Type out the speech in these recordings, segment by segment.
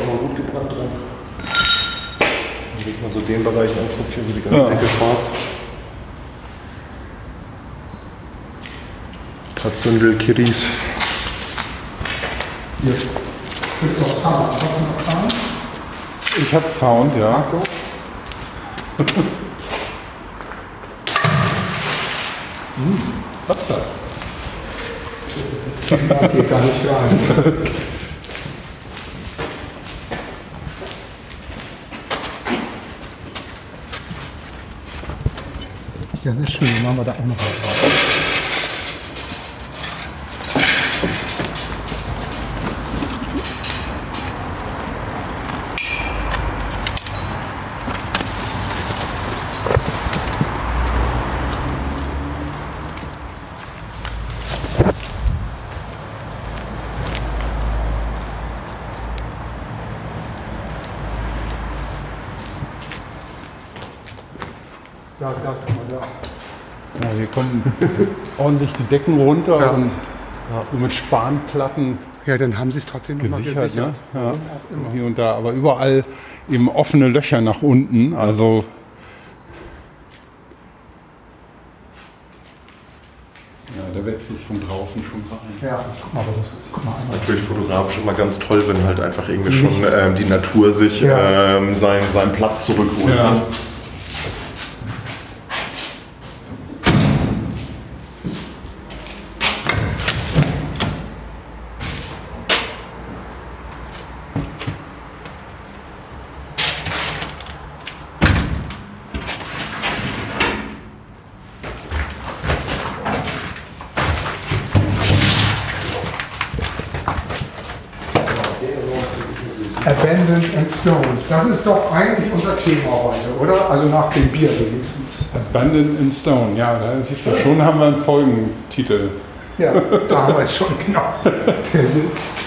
auch mal gut gebrannt dran. Wenn ich mal so den Bereich angucke, hier so die ganze ja. Decke schwarz. Tatzündel, Kiris. Hier. Du auf Sound? Hast du noch Sound? Ich habe Sound, ja. Hm, was da? geht gar nicht rein. Ja, sehr schön. Dann machen wir da auch noch was drauf. Ja, da, da. Ja, hier kommen ordentlich die Decken runter ja. und ja, mit Spanplatten. Ja, dann haben sie es trotzdem gesichert, gesichert. Ne? Ja. Hier und da, aber überall eben offene Löcher nach unten. Also Ja, da wächst es von draußen schon rein. Ja, guck mal, das ist, guck mal einmal. Natürlich fotografisch immer ganz toll, wenn halt einfach irgendwie schon ähm, die Natur sich ja. ähm, seinen, seinen Platz zurückholt. Ja. Ist doch eigentlich unser Thema heute, oder? Also nach dem Bier wenigstens. Abandoned in Stone, ja, da siehst du schon, haben wir einen Folgentitel. Ja, da haben wir schon, genau. Der sitzt.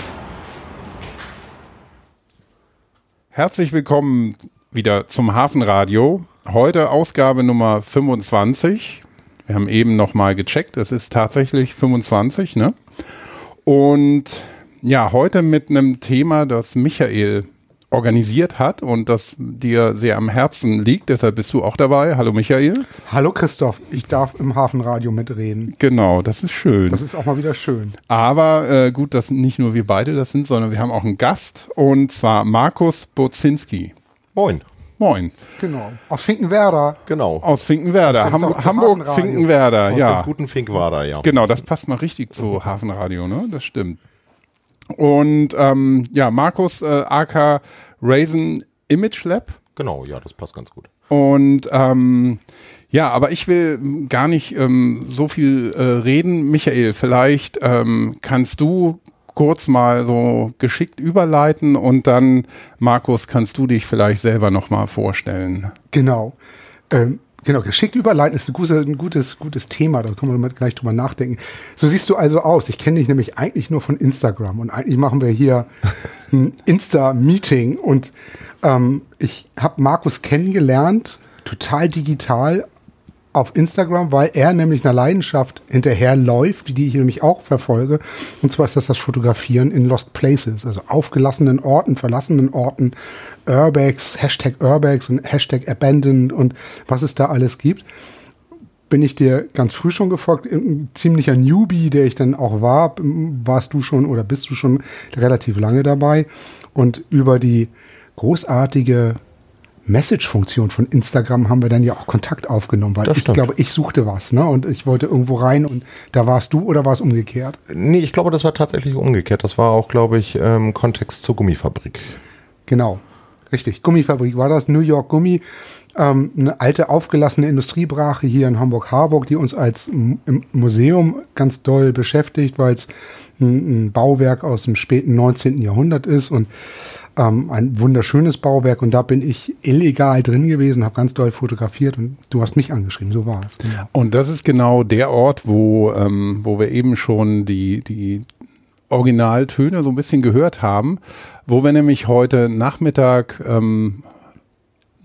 Herzlich willkommen wieder zum Hafenradio. Heute Ausgabe Nummer 25. Wir haben eben nochmal gecheckt, es ist tatsächlich 25, ne? Und ja, heute mit einem Thema, das Michael organisiert hat und das dir sehr am Herzen liegt. Deshalb bist du auch dabei. Hallo Michael. Hallo Christoph, ich darf im Hafenradio mitreden. Genau, das ist schön. Das ist auch mal wieder schön. Aber äh, gut, dass nicht nur wir beide das sind, sondern wir haben auch einen Gast und zwar Markus Bozinski. Moin. Moin. Genau. Aus Finkenwerder. Genau. Aus Finkenwerder. Ham Hamburg, Finkenwerder, Aus ja. Aus guten Finkenwerder, ja. Genau, das passt mal richtig zu Hafenradio, ne? Das stimmt. Und ähm, ja, Markus äh, AK Raisin Image Lab. Genau, ja, das passt ganz gut. Und ähm, ja, aber ich will gar nicht ähm, so viel äh, reden. Michael, vielleicht ähm, kannst du kurz mal so geschickt überleiten und dann, Markus, kannst du dich vielleicht selber nochmal vorstellen. Genau. Ähm, Genau, geschickt überleiten ist ein, gute, ein gutes, gutes Thema, da können wir gleich drüber nachdenken. So siehst du also aus. Ich kenne dich nämlich eigentlich nur von Instagram und eigentlich machen wir hier ein Insta-Meeting und ähm, ich habe Markus kennengelernt, total digital auf Instagram, weil er nämlich einer Leidenschaft hinterherläuft, die ich nämlich auch verfolge. Und zwar ist das das Fotografieren in Lost Places, also aufgelassenen Orten, verlassenen Orten, Urbex, Hashtag Urbex und Hashtag Abandoned und was es da alles gibt. Bin ich dir ganz früh schon gefolgt, ein ziemlicher Newbie, der ich dann auch war, warst du schon oder bist du schon relativ lange dabei und über die großartige Message-Funktion von Instagram haben wir dann ja auch Kontakt aufgenommen, weil ich glaube, ich suchte was, ne? Und ich wollte irgendwo rein und da warst du oder war es umgekehrt? Nee, ich glaube, das war tatsächlich umgekehrt. Das war auch, glaube ich, ähm, Kontext zur Gummifabrik. Genau. Richtig. Gummifabrik war das, New York Gummi. Ähm, eine alte aufgelassene Industriebrache hier in Hamburg-Harburg, die uns als im Museum ganz doll beschäftigt, weil es ein, ein Bauwerk aus dem späten 19. Jahrhundert ist und ähm, ein wunderschönes Bauwerk und da bin ich illegal drin gewesen, habe ganz doll fotografiert und du hast mich angeschrieben, so war es. Genau. Und das ist genau der Ort, wo, ähm, wo wir eben schon die, die Originaltöne so ein bisschen gehört haben, wo wir nämlich heute Nachmittag ähm,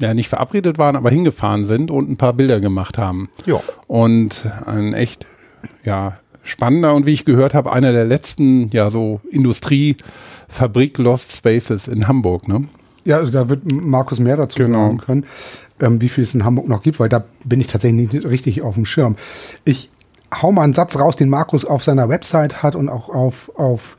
ja nicht verabredet waren, aber hingefahren sind und ein paar Bilder gemacht haben. Ja. Und ein echt ja spannender und wie ich gehört habe, einer der letzten, ja, so Industriefabrik Lost Spaces in Hamburg, ne? Ja, also da wird Markus mehr dazu genau. sagen können, ähm, wie viel es in Hamburg noch gibt, weil da bin ich tatsächlich nicht richtig auf dem Schirm. Ich hau mal einen Satz raus, den Markus auf seiner Website hat und auch auf, auf,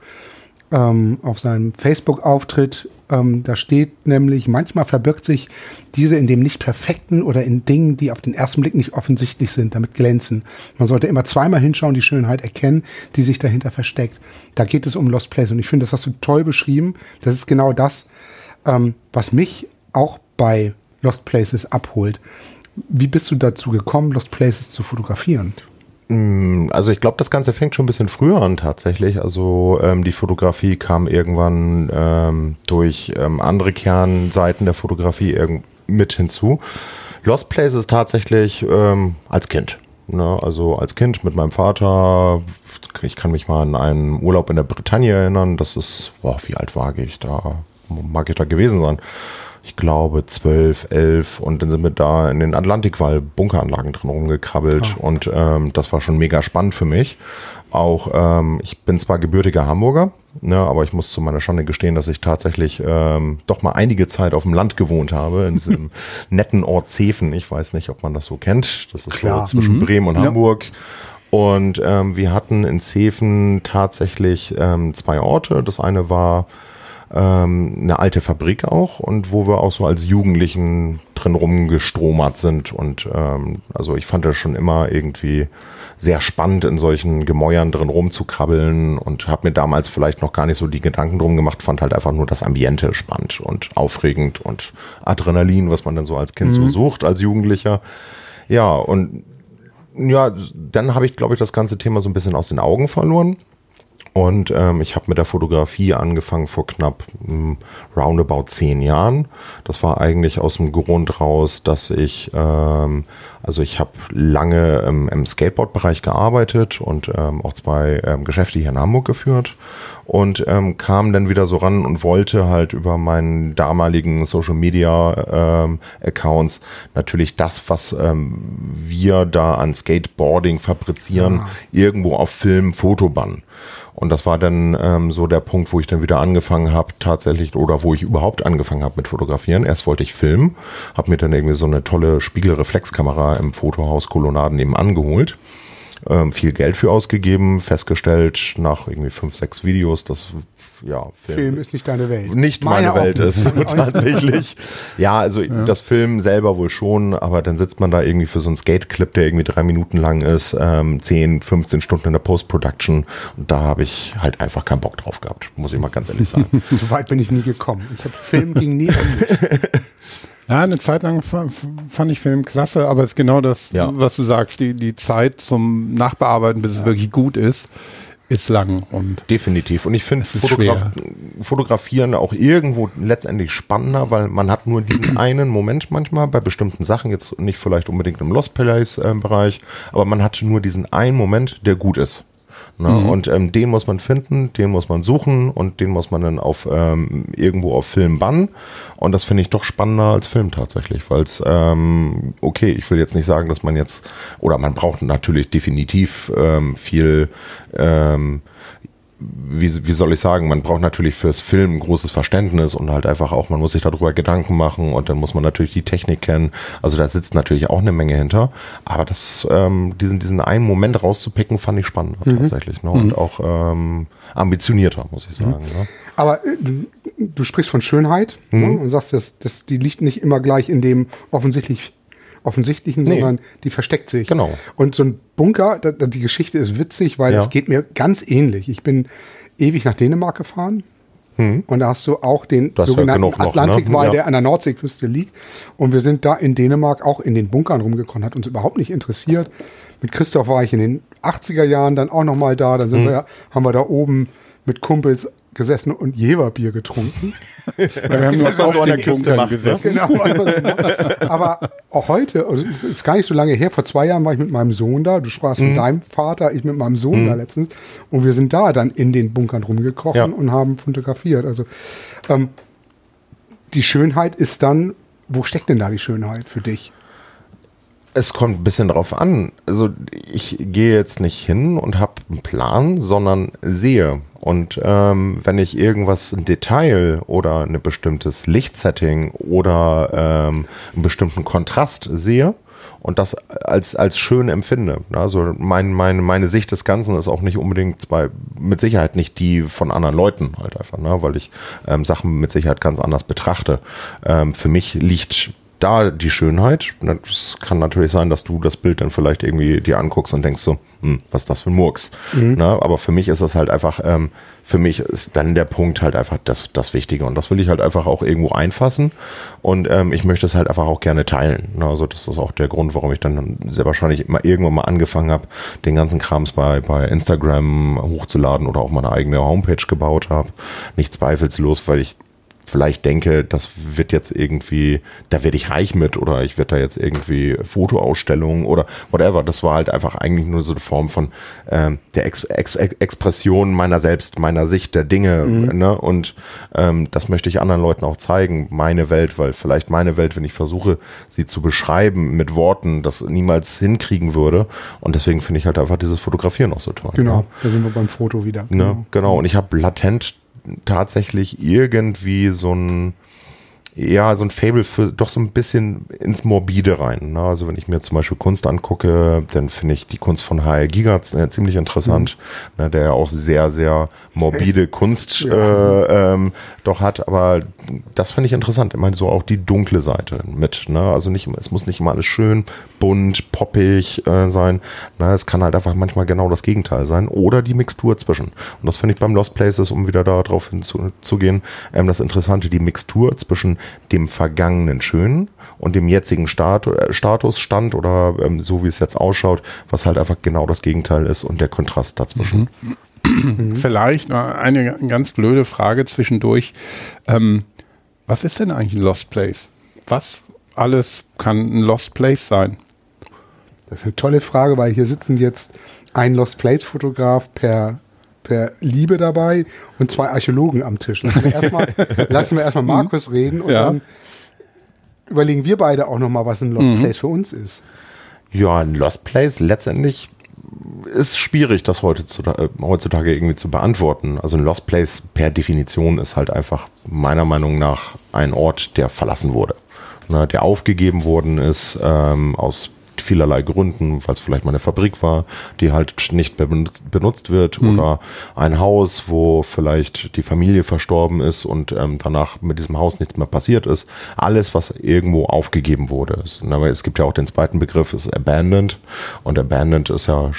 ähm, auf seinem Facebook-Auftritt. Ähm, da steht nämlich, manchmal verbirgt sich diese in dem nicht perfekten oder in Dingen, die auf den ersten Blick nicht offensichtlich sind, damit glänzen. Man sollte immer zweimal hinschauen, die Schönheit erkennen, die sich dahinter versteckt. Da geht es um Lost Place und ich finde, das hast du toll beschrieben. Das ist genau das, ähm, was mich auch bei Lost Places abholt. Wie bist du dazu gekommen, Lost Places zu fotografieren? Mm, also ich glaube, das Ganze fängt schon ein bisschen früher an tatsächlich. Also ähm, die Fotografie kam irgendwann ähm, durch ähm, andere Kernseiten der Fotografie mit hinzu. Lost Places tatsächlich ähm, als Kind. Ne? Also als Kind mit meinem Vater. Ich kann mich mal an einen Urlaub in der Bretagne erinnern. Das ist, boah, wie alt war ich da? Mag ich da gewesen sein? Ich glaube, zwölf, elf und dann sind wir da in den Atlantikwall Bunkeranlagen drin rumgekrabbelt oh. und ähm, das war schon mega spannend für mich. Auch ähm, ich bin zwar gebürtiger Hamburger, ne, aber ich muss zu meiner Schande gestehen, dass ich tatsächlich ähm, doch mal einige Zeit auf dem Land gewohnt habe, in diesem netten Ort Zefen. Ich weiß nicht, ob man das so kennt. Das ist Klar. so zwischen mhm. Bremen und ja. Hamburg. Und ähm, wir hatten in Zefen tatsächlich ähm, zwei Orte. Das eine war ähm, eine alte Fabrik auch und wo wir auch so als Jugendlichen drin rumgestromert sind. Und ähm, also ich fand das schon immer irgendwie sehr spannend, in solchen Gemäuern drin rumzukrabbeln und habe mir damals vielleicht noch gar nicht so die Gedanken drum gemacht, fand halt einfach nur das Ambiente spannend und aufregend und Adrenalin, was man dann so als Kind mhm. so sucht, als Jugendlicher. Ja, und ja, dann habe ich, glaube ich, das ganze Thema so ein bisschen aus den Augen verloren. Und ähm, ich habe mit der Fotografie angefangen vor knapp ähm, roundabout zehn Jahren. Das war eigentlich aus dem Grund raus, dass ich, ähm, also ich habe lange ähm, im Skateboard-Bereich gearbeitet und ähm, auch zwei ähm, Geschäfte hier in Hamburg geführt und ähm, kam dann wieder so ran und wollte halt über meinen damaligen Social Media ähm, Accounts natürlich das, was ähm, wir da an Skateboarding fabrizieren, ja. irgendwo auf Film, Foto bannen. Und das war dann ähm, so der Punkt, wo ich dann wieder angefangen habe, tatsächlich, oder wo ich überhaupt angefangen habe mit Fotografieren. Erst wollte ich filmen, habe mir dann irgendwie so eine tolle Spiegelreflexkamera im Fotohaus Kolonnaden nebenan geholt ähm, viel Geld für ausgegeben, festgestellt nach irgendwie fünf, sechs Videos, dass ja, Film, Film ist nicht deine Welt. Nicht meine, meine Welt ist tatsächlich. ja, also ja. das Film selber wohl schon, aber dann sitzt man da irgendwie für so einen Skate-Clip, der irgendwie drei Minuten lang ist, ähm, 10, 15 Stunden in der Post-Production und da habe ich halt einfach keinen Bock drauf gehabt, muss ich mal ganz ehrlich sagen. so weit bin ich nie gekommen. Ich habe Film ging nie Ja, eine Zeit lang fand ich Film klasse, aber es ist genau das, ja. was du sagst, die, die Zeit zum Nachbearbeiten, bis ja. es wirklich gut ist, ist lang und definitiv. Und ich finde Fotograf Fotografieren auch irgendwo letztendlich spannender, weil man hat nur diesen einen Moment manchmal bei bestimmten Sachen, jetzt nicht vielleicht unbedingt im Lost Place äh, Bereich, aber man hat nur diesen einen Moment, der gut ist. Ne? Mhm. Und ähm, den muss man finden, den muss man suchen und den muss man dann auf ähm, irgendwo auf Film bannen. Und das finde ich doch spannender als Film tatsächlich, weil es, ähm, okay, ich will jetzt nicht sagen, dass man jetzt, oder man braucht natürlich definitiv ähm, viel ähm, wie, wie soll ich sagen, man braucht natürlich fürs Film großes Verständnis und halt einfach auch, man muss sich darüber Gedanken machen und dann muss man natürlich die Technik kennen. Also da sitzt natürlich auch eine Menge hinter. Aber das, ähm, diesen, diesen einen Moment rauszupicken, fand ich spannend mhm. tatsächlich. Ne? Und mhm. auch ähm, ambitionierter, muss ich sagen. Mhm. Ne? Aber äh, du, du, sprichst von Schönheit ne? Mhm. und sagst, dass, dass die liegt nicht immer gleich in dem offensichtlich offensichtlichen, nee. sondern die versteckt sich. Genau. Und so ein Bunker, da, die Geschichte ist witzig, weil es ja. geht mir ganz ähnlich. Ich bin ewig nach Dänemark gefahren. Hm. Und da hast du auch den das sogenannten Atlantikwall, ne? ja. der an der Nordseeküste liegt. Und wir sind da in Dänemark auch in den Bunkern rumgekommen, hat uns überhaupt nicht interessiert. Mit Christoph war ich in den 80er Jahren dann auch nochmal da. Dann sind hm. wir, haben wir da oben mit Kumpels gesessen und Jeverbier getrunken. wir haben nur so an der Küste gesessen. Genau, also genau. Aber auch heute, also ist gar nicht so lange her, vor zwei Jahren war ich mit meinem Sohn da. Du sprachst mhm. mit deinem Vater, ich mit meinem Sohn mhm. da letztens. Und wir sind da dann in den Bunkern rumgekrochen ja. und haben fotografiert. Also ähm, die Schönheit ist dann, wo steckt denn da die Schönheit für dich? Es kommt ein bisschen drauf an. Also ich gehe jetzt nicht hin und habe einen Plan, sondern sehe. Und ähm, wenn ich irgendwas, ein Detail oder ein bestimmtes Lichtsetting oder ähm, einen bestimmten Kontrast sehe, und das als, als schön empfinde. Also mein, meine, meine Sicht des Ganzen ist auch nicht unbedingt zwei, mit Sicherheit nicht die von anderen Leuten halt einfach, ne? weil ich ähm, Sachen mit Sicherheit ganz anders betrachte. Ähm, für mich liegt da die Schönheit. Es kann natürlich sein, dass du das Bild dann vielleicht irgendwie dir anguckst und denkst so, hm, was ist das für ein Murks? Mhm. Ne? Aber für mich ist das halt einfach, ähm, für mich ist dann der Punkt halt einfach das, das Wichtige. Und das will ich halt einfach auch irgendwo einfassen. Und ähm, ich möchte es halt einfach auch gerne teilen. Ne? Also das ist auch der Grund, warum ich dann sehr wahrscheinlich immer irgendwann mal angefangen habe, den ganzen Krams bei, bei Instagram hochzuladen oder auch meine eigene Homepage gebaut habe. Nicht zweifelslos, weil ich vielleicht denke, das wird jetzt irgendwie, da werde ich reich mit oder ich werde da jetzt irgendwie Fotoausstellungen oder whatever. Das war halt einfach eigentlich nur so eine Form von ähm, der Ex Ex Expression meiner selbst, meiner Sicht der Dinge. Mhm. Ne? Und ähm, das möchte ich anderen Leuten auch zeigen, meine Welt, weil vielleicht meine Welt, wenn ich versuche, sie zu beschreiben mit Worten, das niemals hinkriegen würde. Und deswegen finde ich halt einfach dieses Fotografieren auch so toll. Genau, ja. da sind wir beim Foto wieder. Ne? Genau. genau. Und ich habe latent tatsächlich irgendwie so ein ja, so ein Fable für doch so ein bisschen ins Morbide rein. Ne? Also wenn ich mir zum Beispiel Kunst angucke, dann finde ich die Kunst von H.L. Giga äh, ziemlich interessant, mhm. ne? der ja auch sehr, sehr morbide Kunst ja. äh, ähm, doch hat. Aber das finde ich interessant. Ich meine, so auch die dunkle Seite mit. Ne? Also nicht, es muss nicht immer alles schön, bunt, poppig äh, sein. Ne? Es kann halt einfach manchmal genau das Gegenteil sein. Oder die Mixtur zwischen. Und das finde ich beim Lost Places, um wieder darauf hinzugehen, ähm, das Interessante, die Mixtur zwischen dem vergangenen Schönen und dem jetzigen Stat äh, Statusstand oder ähm, so wie es jetzt ausschaut, was halt einfach genau das Gegenteil ist und der Kontrast dazwischen. Mhm. Vielleicht eine ganz blöde Frage zwischendurch. Ähm, was ist denn eigentlich ein Lost Place? Was alles kann ein Lost Place sein? Das ist eine tolle Frage, weil hier sitzen jetzt ein Lost Place Fotograf per per Liebe dabei und zwei Archäologen am Tisch. Lassen wir erstmal lassen wir erstmal Markus reden und ja. dann überlegen wir beide auch nochmal, was ein Lost mhm. Place für uns ist. Ja, ein Lost Place letztendlich ist schwierig, das heutzutage, heutzutage irgendwie zu beantworten. Also ein Lost Place per Definition ist halt einfach meiner Meinung nach ein Ort, der verlassen wurde. Ne, der aufgegeben worden ist ähm, aus vielerlei Gründen, weil es vielleicht mal eine Fabrik war, die halt nicht mehr benutzt wird mhm. oder ein Haus, wo vielleicht die Familie verstorben ist und ähm, danach mit diesem Haus nichts mehr passiert ist. Alles, was irgendwo aufgegeben wurde. Es gibt ja auch den zweiten Begriff, ist abandoned und abandoned ist ja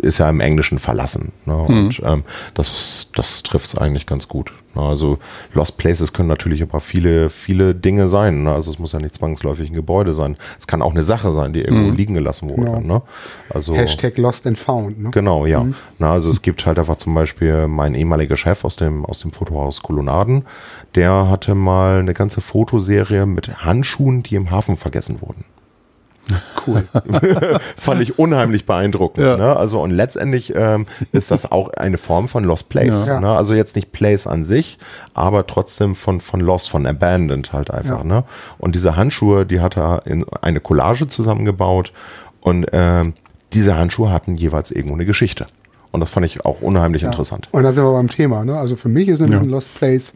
ist ja im Englischen verlassen. Ne? Mhm. Und ähm, das das trifft es eigentlich ganz gut. Also Lost Places können natürlich aber viele, viele Dinge sein. Ne? Also es muss ja nicht zwangsläufig ein Gebäude sein. Es kann auch eine Sache sein, die irgendwo mhm. liegen gelassen wurde. Genau. Ne? Also, Hashtag Lost and Found. Ne? Genau, ja. Mhm. Na, also es gibt halt einfach zum Beispiel mein ehemaliger Chef aus dem, aus dem Fotohaus Kolonnaden, der hatte mal eine ganze Fotoserie mit Handschuhen, die im Hafen vergessen wurden. Cool. Fand ich unheimlich beeindruckend. Ja. Ne? Also und letztendlich ähm, ist das auch eine Form von Lost Place. Ja. Ne? Also jetzt nicht Place an sich, aber trotzdem von, von Lost, von Abandoned halt einfach. Ja. Ne? Und diese Handschuhe, die hat er in eine Collage zusammengebaut und ähm, diese Handschuhe hatten jeweils irgendwo eine Geschichte. Und das fand ich auch unheimlich interessant. Und da sind wir beim Thema. Ne? Also für mich ist ein Lost Place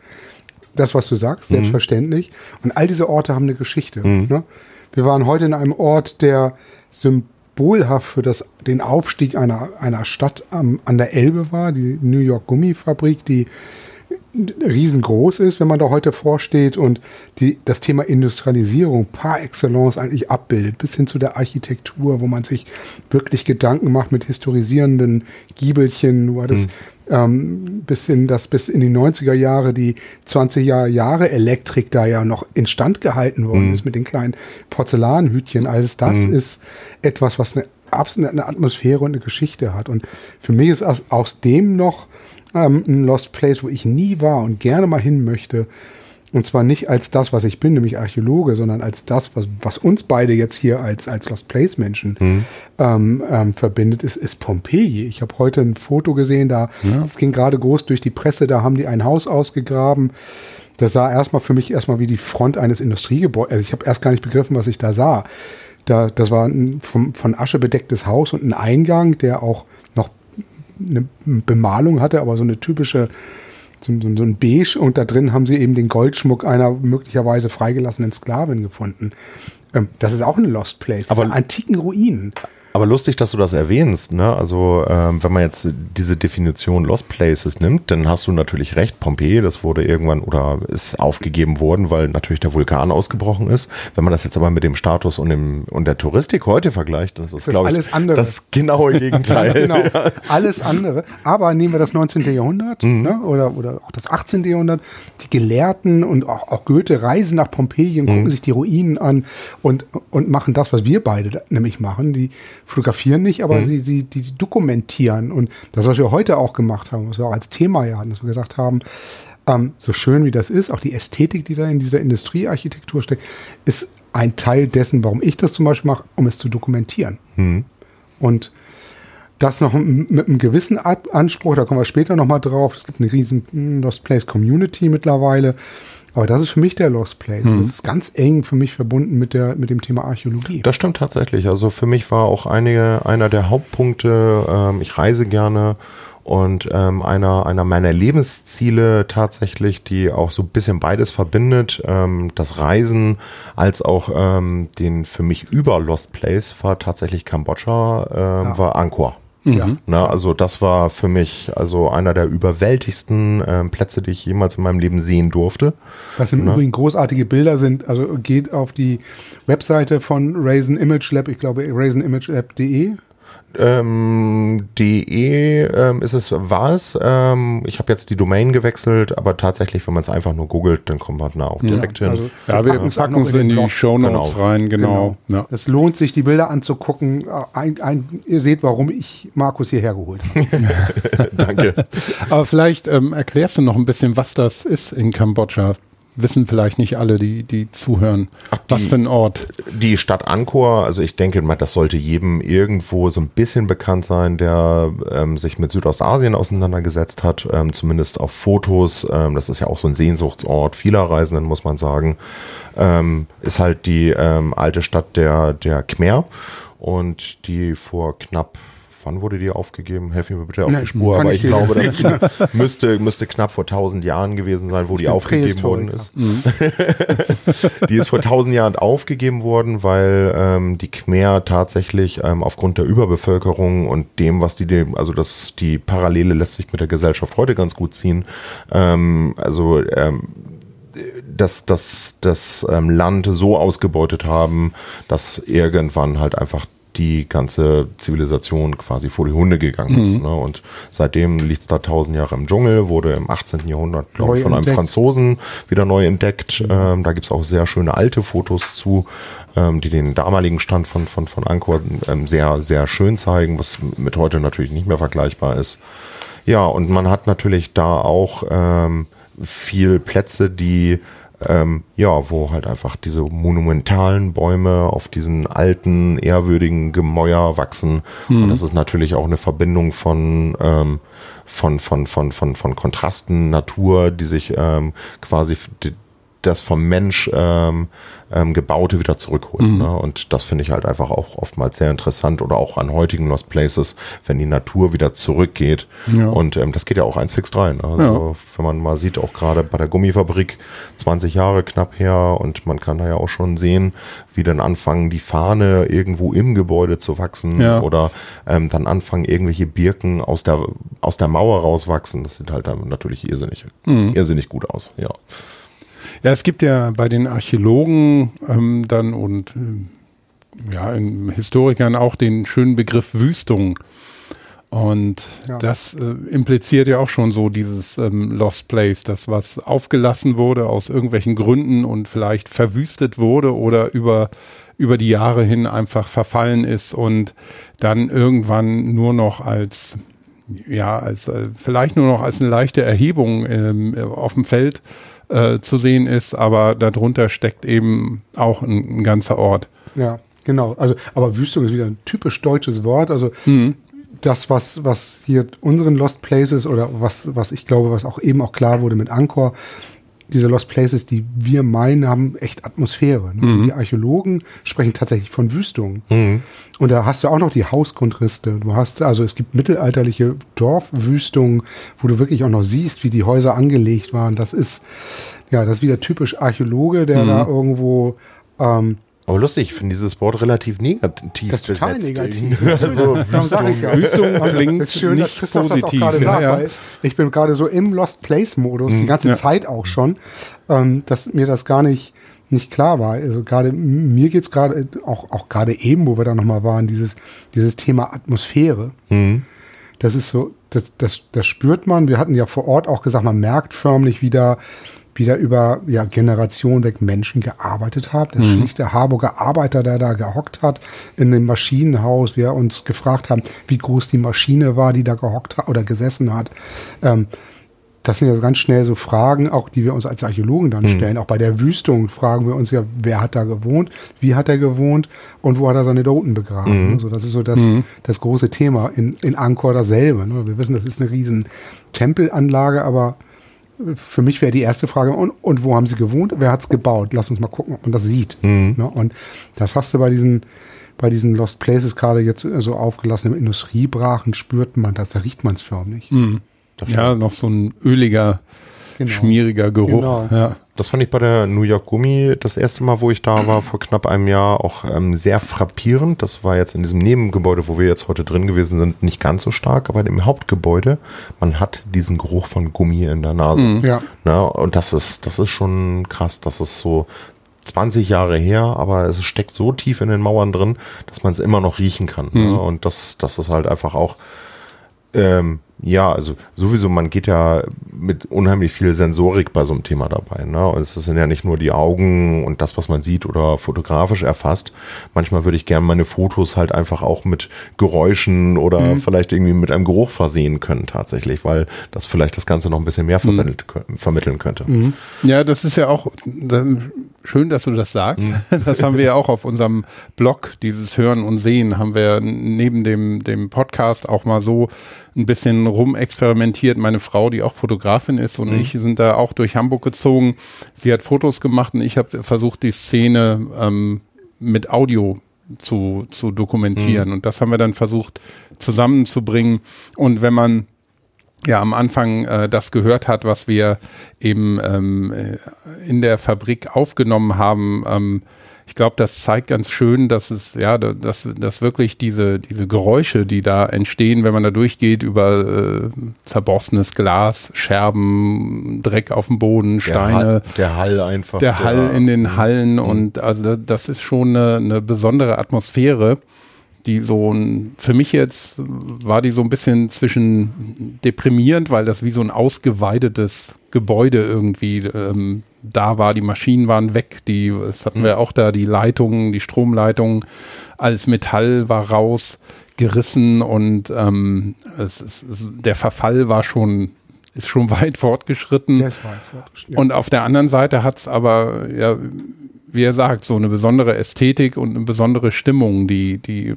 das, was du sagst, mhm. selbstverständlich. Mhm. Und all diese Orte haben eine Geschichte. Mhm. Ne? Wir waren heute in einem Ort, der symbolhaft für das, den Aufstieg einer, einer Stadt am, an der Elbe war, die New York Gummifabrik, die riesengroß ist, wenn man da heute vorsteht und die, das Thema Industrialisierung par excellence eigentlich abbildet, bis hin zu der Architektur, wo man sich wirklich Gedanken macht mit historisierenden Giebelchen, wo das mhm. ähm, bis in das bis in die 90er Jahre die 20er Jahre Elektrik da ja noch instand gehalten worden mhm. ist mit den kleinen Porzellanhütchen. Alles das mhm. ist etwas, was eine absolut eine Atmosphäre und eine Geschichte hat. Und für mich ist aus, aus dem noch ähm, ein Lost Place, wo ich nie war und gerne mal hin möchte. Und zwar nicht als das, was ich bin, nämlich Archäologe, sondern als das, was, was uns beide jetzt hier als, als Lost Place Menschen mhm. ähm, ähm, verbindet, ist, ist Pompeji. Ich habe heute ein Foto gesehen, da ja. das ging gerade groß durch die Presse, da haben die ein Haus ausgegraben. Das sah erstmal für mich erstmal wie die Front eines Industriegebäudes. Also ich habe erst gar nicht begriffen, was ich da sah Da, das war ein vom, von Asche bedecktes Haus und ein Eingang, der auch eine Bemalung hatte, aber so eine typische, so, so, so ein Beige. Und da drin haben sie eben den Goldschmuck einer möglicherweise freigelassenen Sklavin gefunden. Ähm, das ist auch ein Lost Place. Aber- antiken Ruinen. Aber lustig, dass du das erwähnst. Ne? Also ähm, wenn man jetzt diese Definition Lost Places nimmt, dann hast du natürlich recht. Pompeji, das wurde irgendwann oder ist aufgegeben worden, weil natürlich der Vulkan ausgebrochen ist. Wenn man das jetzt aber mit dem Status und, dem, und der Touristik heute vergleicht, dann ist das, Das ist glaube ich, alles andere. das genaue Gegenteil. Genau. Alles andere. Aber nehmen wir das 19. Jahrhundert Mhm. ne, oder, oder auch das 18. Jahrhundert. Die Gelehrten und auch, auch Goethe reisen nach Pompeji und Mhm. gucken sich die Ruinen an und, und machen das, was wir beide nämlich machen. Die fotografieren nicht, aber Mhm. sie, sie, die sie dokumentieren. Und das, was wir heute auch gemacht haben, was wir auch als Thema ja hatten, dass wir gesagt haben, ähm, so schön wie das ist, auch die Ästhetik, die da in dieser Industriearchitektur steckt, ist ein Teil dessen, warum ich das zum Beispiel mache, um es zu dokumentieren. Und das noch mit einem gewissen Anspruch, da kommen wir später nochmal drauf. Es gibt eine riesen mm, Lost Place Community mittlerweile. Aber das ist für mich der Lost Place. Und Das ist ganz eng für mich verbunden mit, der, mit dem Thema Archäologie. Das stimmt tatsächlich. Also für mich war auch einige, einer der Hauptpunkte, ähm, ich reise gerne und ähm, einer, einer meiner Lebensziele tatsächlich, die auch so ein bisschen beides verbindet, ähm, das Reisen als auch ähm, den für mich über Lost Place war tatsächlich Kambodscha, ähm, war Angkor. Ja. Na, also das war für mich also einer der überwältigsten ähm, Plätze, die ich jemals in meinem Leben sehen durfte. Was im Übrigen großartige Bilder sind. Also geht auf die Webseite von Raisin Image Lab, ich glaube raisinimagelab.de. Ähm, de ähm, ist es, war es. Ähm, ich habe jetzt die Domain gewechselt, aber tatsächlich, wenn man es einfach nur googelt, dann kommt man da auch direkt hin. also- Ja, wir packen packen es in in die. Show Notes Genau. rein, genau. Ja. Es lohnt sich, die Bilder anzugucken. Ein, ein, ihr seht, warum ich Markus hierher geholt habe. Danke. Aber vielleicht ähm, erklärst du noch ein bisschen, was das ist in Kambodscha. Wissen vielleicht nicht alle, die, die zuhören. was die- für ein Ort. Die Stadt Angkor, also ich denke, mal, das sollte jedem irgendwo so ein bisschen bekannt sein, der ähm, sich mit Südostasien auseinandergesetzt hat, ähm, zumindest auf Fotos. Ähm, das ist ja auch so ein Sehnsuchtsort vieler Reisenden, muss man sagen. Ähm, ist halt die ähm, alte Stadt der, der Khmer und die vor knapp Wann wurde die aufgegeben? Helf mir bitte auf Nein, die Spur. Aber ich ich glaube, das müsste, müsste knapp vor 1000 Jahren gewesen sein, wo die bin aufgegeben worden ist. Die ist vor tausend Jahren aufgegeben worden, weil ähm, die Khmer tatsächlich ähm, aufgrund der Überbevölkerung und dem, was die, dem, also das, die Parallele lässt sich mit der Gesellschaft heute ganz gut ziehen. Ähm, also ähm, das, das, das ähm, Land so ausgebeutet haben, dass irgendwann halt einfach die ganze Zivilisation quasi vor die Hunde gegangen ist. Ne? Und seitdem liegt es da tausend Jahre im Dschungel, wurde im 18. Jahrhundert, glaube ich, von einem entdeckt. Franzosen wieder neu entdeckt. Ähm, da gibt's auch sehr schöne alte Fotos zu, ähm, die den damaligen Stand von, von, von Angkor ähm, sehr, sehr schön zeigen, was mit heute natürlich nicht mehr vergleichbar ist. Ja, und man hat natürlich da auch ähm, viel Plätze, die ähm, ja, wo halt einfach diese monumentalen Bäume auf diesen alten, ehrwürdigen Gemäuer wachsen. Und das ist natürlich auch eine Verbindung von, ähm, von, von, von, von, von Kontrasten, Natur, die sich ähm, quasi das vom Mensch ähm, ähm, Gebaute wieder zurückholen. Ne? Und das finde ich halt einfach auch oftmals sehr interessant oder auch an heutigen Lost Places, wenn die Natur wieder zurückgeht. Ja. Und ähm, das geht ja auch eins fix rein. Also wenn man mal sieht, auch gerade bei der Gummifabrik 20 Jahre knapp her und man kann da ja auch schon sehen, wie dann anfangen, die Fahne irgendwo im Gebäude zu wachsen Ja. oder ähm, dann anfangen, irgendwelche Birken aus der, aus der Mauer rauswachsen. Das sieht halt dann natürlich irrsinnig, irrsinnig gut aus. Ja. Ja, es gibt ja bei den Archäologen ähm, dann und ähm, ja, in Historikern auch den schönen Begriff Wüstung. Und Ja. das äh, impliziert ja auch schon so dieses ähm, Lost Place, das was aufgelassen wurde aus irgendwelchen Gründen und vielleicht verwüstet wurde oder über, über die Jahre hin einfach verfallen ist und dann irgendwann nur noch als ja, als äh, vielleicht nur noch als eine leichte Erhebung ähm, äh, auf dem Feld äh, zu sehen ist, aber darunter steckt eben auch ein, ein ganzer Ort. Ja, genau. Also, aber Wüstung ist wieder ein typisch deutsches Wort. Also das, was, was hier unseren Lost Places oder was, was ich glaube, was auch eben auch klar wurde mit Angkor, diese Lost Places, die wir meinen, haben echt Atmosphäre. Ne? Mhm. Die Archäologen sprechen tatsächlich von Wüstungen. Mhm. Und da hast du auch noch die Hausgrundriste. Du hast, also es gibt mittelalterliche Dorfwüstungen, wo du wirklich auch noch siehst, wie die Häuser angelegt waren. Das ist, ja, das ist wieder typisch Archäologe, der Mhm. da irgendwo, ähm, Aber lustig, ich finde dieses Wort relativ negativ das ist total besetzt. negativ. also, sag ich ja. Wüstung klingt ist schön, dass nicht Christoph positiv. das auch Ja, sagt, ja. weil ich bin gerade so im Lost Place Modus, die ganze ja. Zeit auch schon, ähm, dass mir das gar nicht nicht klar war. Also gerade mir geht's gerade auch auch gerade eben, wo wir da noch mal waren, dieses dieses Thema Atmosphäre. Das ist so, das das das spürt man. Wir hatten ja vor Ort auch gesagt, man merkt förmlich wieder wieder über ja, Generationen weg Menschen gearbeitet haben. Der schlichte Harburger Arbeiter, der da gehockt hat in dem Maschinenhaus, wir uns gefragt haben, wie groß die Maschine war, die da gehockt hat oder gesessen hat. Ähm, das sind ja so ganz schnell so Fragen, auch die wir uns als Archäologen dann stellen. Auch bei der Wüstung fragen wir uns ja, wer hat da gewohnt, wie hat er gewohnt und wo hat er seine Toten begraben. Also das ist so das, das große Thema. In, in Angkor dasselbe. Ne? Wir wissen, das ist eine riesen Tempelanlage, aber für mich wäre die erste Frage, und, und wo haben sie gewohnt? Wer hat's gebaut? Lass uns mal gucken, ob man das sieht. Ne? Und das hast du bei diesen, bei diesen Lost Places gerade jetzt so aufgelassen im Industriebrachen spürt man das, da riecht man es förmlich. Ja, noch so ein öliger, Genau. schmieriger Geruch. Genau. Ja. Das fand ich bei der New York Gummi das erste Mal, wo ich da war, vor knapp einem Jahr, auch ähm, sehr frappierend. Das war jetzt in diesem Nebengebäude, wo wir jetzt heute drin gewesen sind, nicht ganz so stark, aber im Hauptgebäude, man hat diesen Geruch von Gummi in der Nase. Ja. Na, und das ist, das ist schon krass. Das ist so 20 Jahre her, aber es steckt so tief in den Mauern drin, dass man es immer noch riechen kann. Ne? Und das, das ist halt einfach auch ähm, ja, also sowieso, man geht ja mit unheimlich viel Sensorik bei so einem Thema dabei. Ne? Und es sind ja nicht nur die Augen und das, was man sieht oder fotografisch erfasst. Manchmal würde ich gerne meine Fotos halt einfach auch mit Geräuschen oder vielleicht irgendwie mit einem Geruch versehen können tatsächlich, weil das vielleicht das Ganze noch ein bisschen mehr vermittelt, vermitteln könnte. Ja, das ist ja auch dann schön, dass du das sagst. Das haben wir ja auch auf unserem Blog, dieses Hören und Sehen, haben wir neben dem, dem Podcast auch mal so ein bisschen rumexperimentiert. Meine Frau, die auch Fotografin ist und ich sind da auch durch Hamburg gezogen. Sie hat Fotos gemacht und ich habe versucht, die Szene ähm, mit Audio zu, zu dokumentieren. Und das haben wir dann versucht zusammenzubringen. Und wenn man ja am Anfang äh, das gehört hat, was wir eben ähm, äh, in der Fabrik aufgenommen haben. Ähm, ich glaube, das zeigt ganz schön, dass es ja, da- dass, dass wirklich diese diese Geräusche, die da entstehen, wenn man da durchgeht über äh, zerborstenes Glas, Scherben, Dreck auf dem Boden, Der Steine, Hall, der Hall einfach. der Hall in den Hallen und also da- das ist schon eine, eine besondere Atmosphäre, die so ein, für mich jetzt war die so ein bisschen zwischen deprimierend, weil das wie so ein ausgeweidetes Gebäude irgendwie ähm, da war. Die Maschinen waren weg, die, das hatten wir auch da, die Leitungen, die Stromleitungen, alles Metall war raus, gerissen und ähm, es, es, der Verfall war schon, ist schon weit fortgeschritten. Weit fortgeschritten. Und auf der anderen Seite hat es aber, ja, wie er sagt, so eine besondere Ästhetik und eine besondere Stimmung, die, die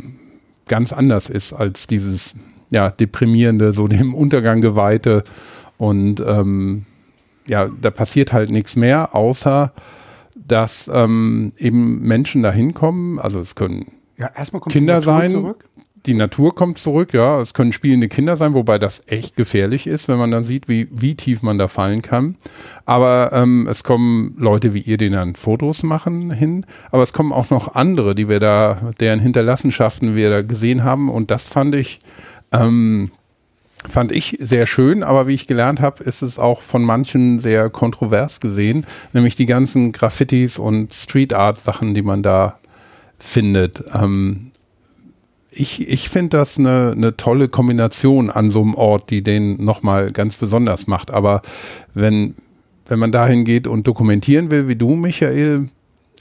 ganz anders ist als dieses ja, deprimierende, so dem Untergang geweihte. Und ähm, ja, da passiert halt nichts mehr, außer dass ähm, eben Menschen da hinkommen. Also es können ja, Kinder sein. Zurück. Die Natur kommt zurück, ja. Es können spielende Kinder sein, wobei das echt gefährlich ist, wenn man dann sieht, wie, wie tief man da fallen kann. Aber ähm, es kommen Leute wie ihr, die dann Fotos machen hin. Aber es kommen auch noch andere, die wir da, deren Hinterlassenschaften wir da gesehen haben. Und das fand ich, ähm, fand ich sehr schön. Aber wie ich gelernt habe, ist es auch von manchen sehr kontrovers gesehen. Nämlich die ganzen Graffitis und Street Art Sachen, die man da findet. Ähm, ich, ich finde das eine, eine tolle Kombination an so einem Ort, die den nochmal ganz besonders macht. Aber wenn, wenn man dahin geht und dokumentieren will, wie du, Michael,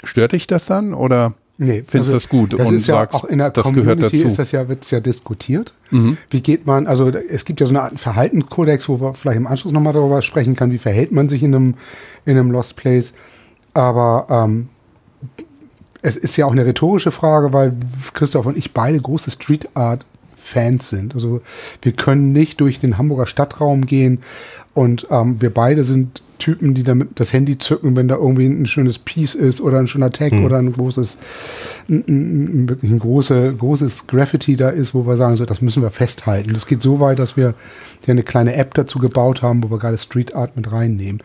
stört dich das dann oder Nee, findest du das gut das und ist ja sagst, auch in der das Community gehört dazu? Mhm. ist das ja, wird's ja diskutiert. Wie geht man, also es gibt ja so eine Art Verhaltenskodex, wo wir vielleicht im Anschluss nochmal darüber sprechen kann, wie verhält man sich in einem, in einem Lost Place. Aber ähm, es ist ja auch eine rhetorische Frage, weil Christoph und ich beide große Street Art Fans sind. Also wir können nicht durch den Hamburger Stadtraum gehen und ähm, wir beide sind Typen, die damit das Handy zücken, wenn da irgendwie ein schönes Piece ist oder ein schöner Tag mhm. oder ein großes, ein, ein, wirklich ein große, großes Graffiti da ist, wo wir sagen, so, das müssen wir festhalten. Das geht so weit, dass wir ja eine kleine App dazu gebaut haben, wo wir gerade Street Art mit reinnehmen.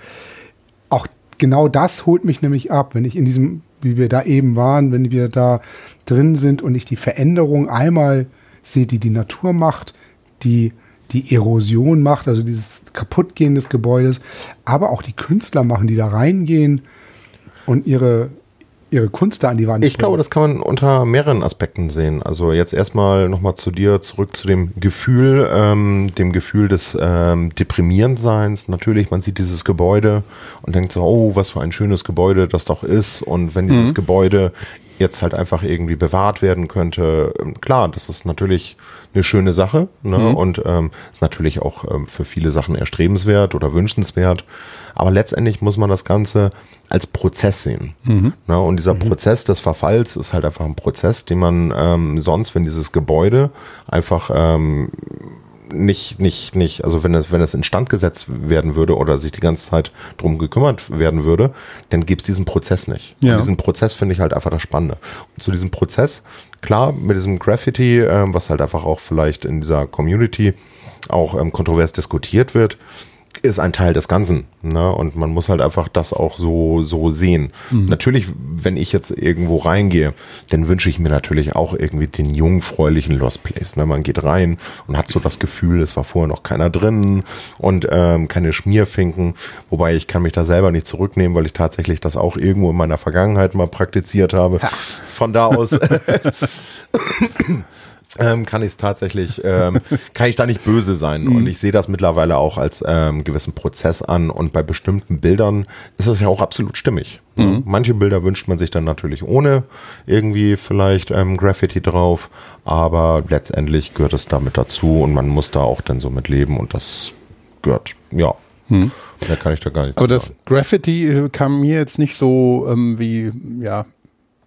Auch genau das holt mich nämlich ab, wenn ich in diesem, wie wir da eben waren, wenn wir da drin sind und ich die Veränderung einmal sehe, die die Natur macht, die die Erosion macht, also dieses Kaputtgehen des Gebäudes, aber auch die Künstler machen, die da reingehen und ihre, ihre Kunst da an die Wand Ich glaube, das kann man unter mehreren Aspekten sehen. Also jetzt erstmal nochmal zu dir zurück zu dem Gefühl, ähm, dem Gefühl des ähm, Deprimierendseins. Natürlich, man sieht dieses Gebäude und denkt so, oh, was für ein schönes Gebäude das doch ist. Und wenn dieses mhm. Gebäude jetzt halt einfach irgendwie bewahrt werden könnte, ähm, klar, das ist natürlich eine schöne Sache ne? Mhm. und ähm, ist natürlich auch ähm, für viele Sachen erstrebenswert oder wünschenswert. Aber letztendlich muss man das Ganze als Prozess sehen. Mhm. Ne? Und dieser mhm. Prozess des Verfalls ist halt einfach ein Prozess, den man ähm, sonst, wenn dieses Gebäude einfach ähm, nicht, nicht, nicht, also wenn es, wenn es instand gesetzt werden würde oder sich die ganze Zeit drum gekümmert werden würde, dann gibt es diesen Prozess nicht. Ja. Und diesen Prozess finde ich halt einfach das Spannende. Und zu diesem Prozess, klar, mit diesem Graffiti, äh, was halt einfach auch vielleicht in dieser Community auch ähm, kontrovers diskutiert wird, ist ein Teil des Ganzen. Ne? Und man muss halt einfach das auch so, so sehen. Mhm. Natürlich, wenn ich jetzt irgendwo reingehe, dann wünsche ich mir natürlich auch irgendwie den jungfräulichen Lost Place. Ne? Man geht rein und hat so das Gefühl, es war vorher noch keiner drin und ähm, keine Schmierfinken. Wobei ich kann mich da selber nicht zurücknehmen, weil ich tatsächlich das auch irgendwo in meiner Vergangenheit mal praktiziert habe. Von da aus. ähm, kann ich es tatsächlich, ähm, kann ich da nicht böse sein. Und mhm. ich sehe das mittlerweile auch als ähm, gewissen Prozess an. Und bei bestimmten Bildern ist das ja auch absolut stimmig. Mhm. Manche Bilder wünscht man sich dann natürlich ohne irgendwie vielleicht ähm, Graffiti drauf, aber letztendlich gehört es damit dazu und man muss da auch dann so mit leben und das gehört, ja. Mhm. Da kann ich da gar nicht Aber das Graffiti äh, kam mir jetzt nicht so ähm, wie, ja,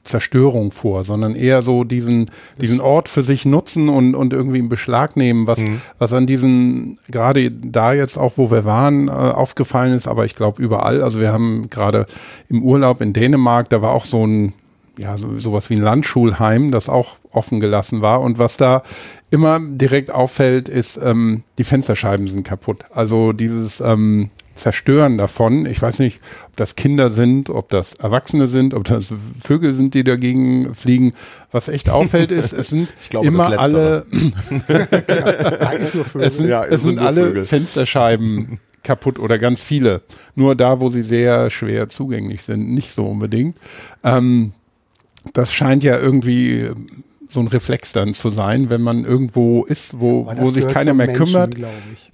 Zerstörung vor, sondern eher so diesen, diesen Ort für sich nutzen und, und irgendwie in Beschlag nehmen, was, mhm. was an diesen, gerade da jetzt auch, wo wir waren, äh, aufgefallen ist, aber ich glaube überall. Also wir haben gerade im Urlaub in Dänemark, da war auch so ein, ja, so, sowas wie ein Landschulheim, das auch offen gelassen war. Und was da immer direkt auffällt, ist, ähm, die Fensterscheiben sind kaputt. Also dieses, ähm, Zerstören davon. Ich weiß nicht, ob das Kinder sind, ob das Erwachsene sind, ob das Vögel sind, die dagegen fliegen. Was echt auffällt ist, es sind glaube, immer alle, es sind, ja, es sind alle Vögel. Fensterscheiben kaputt oder ganz viele. Nur da, wo sie sehr schwer zugänglich sind, nicht so unbedingt. Ähm, das scheint ja irgendwie so ein Reflex dann zu sein, wenn man irgendwo ist, wo, wo sich keiner mehr Menschen, kümmert,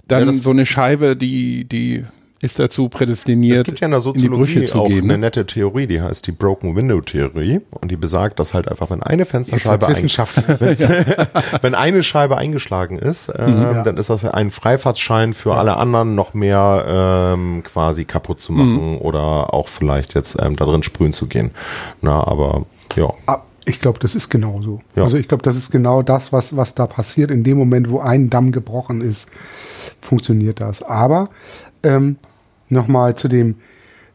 dann ja, so eine Scheibe, die, die ist dazu prädestiniert, es gibt ja in der Soziologie in auch gehen, eine nette Theorie, die heißt die Broken Window Theorie und die besagt, dass halt einfach, wenn eine Fensterscheibe wenn eine Scheibe eingeschlagen ist, mhm, ja. dann ist das ein Freifahrtsschein für ja. alle anderen noch mehr ähm, quasi kaputt zu machen mhm. oder auch vielleicht jetzt ähm, da drin sprühen zu gehen. Na, aber ja. Ah, ich glaube, das ist genau so. Ja. Also ich glaube, das ist genau das, was, was da passiert. In dem Moment, wo ein Damm gebrochen ist, funktioniert das. Aber ähm, nochmal zu dem,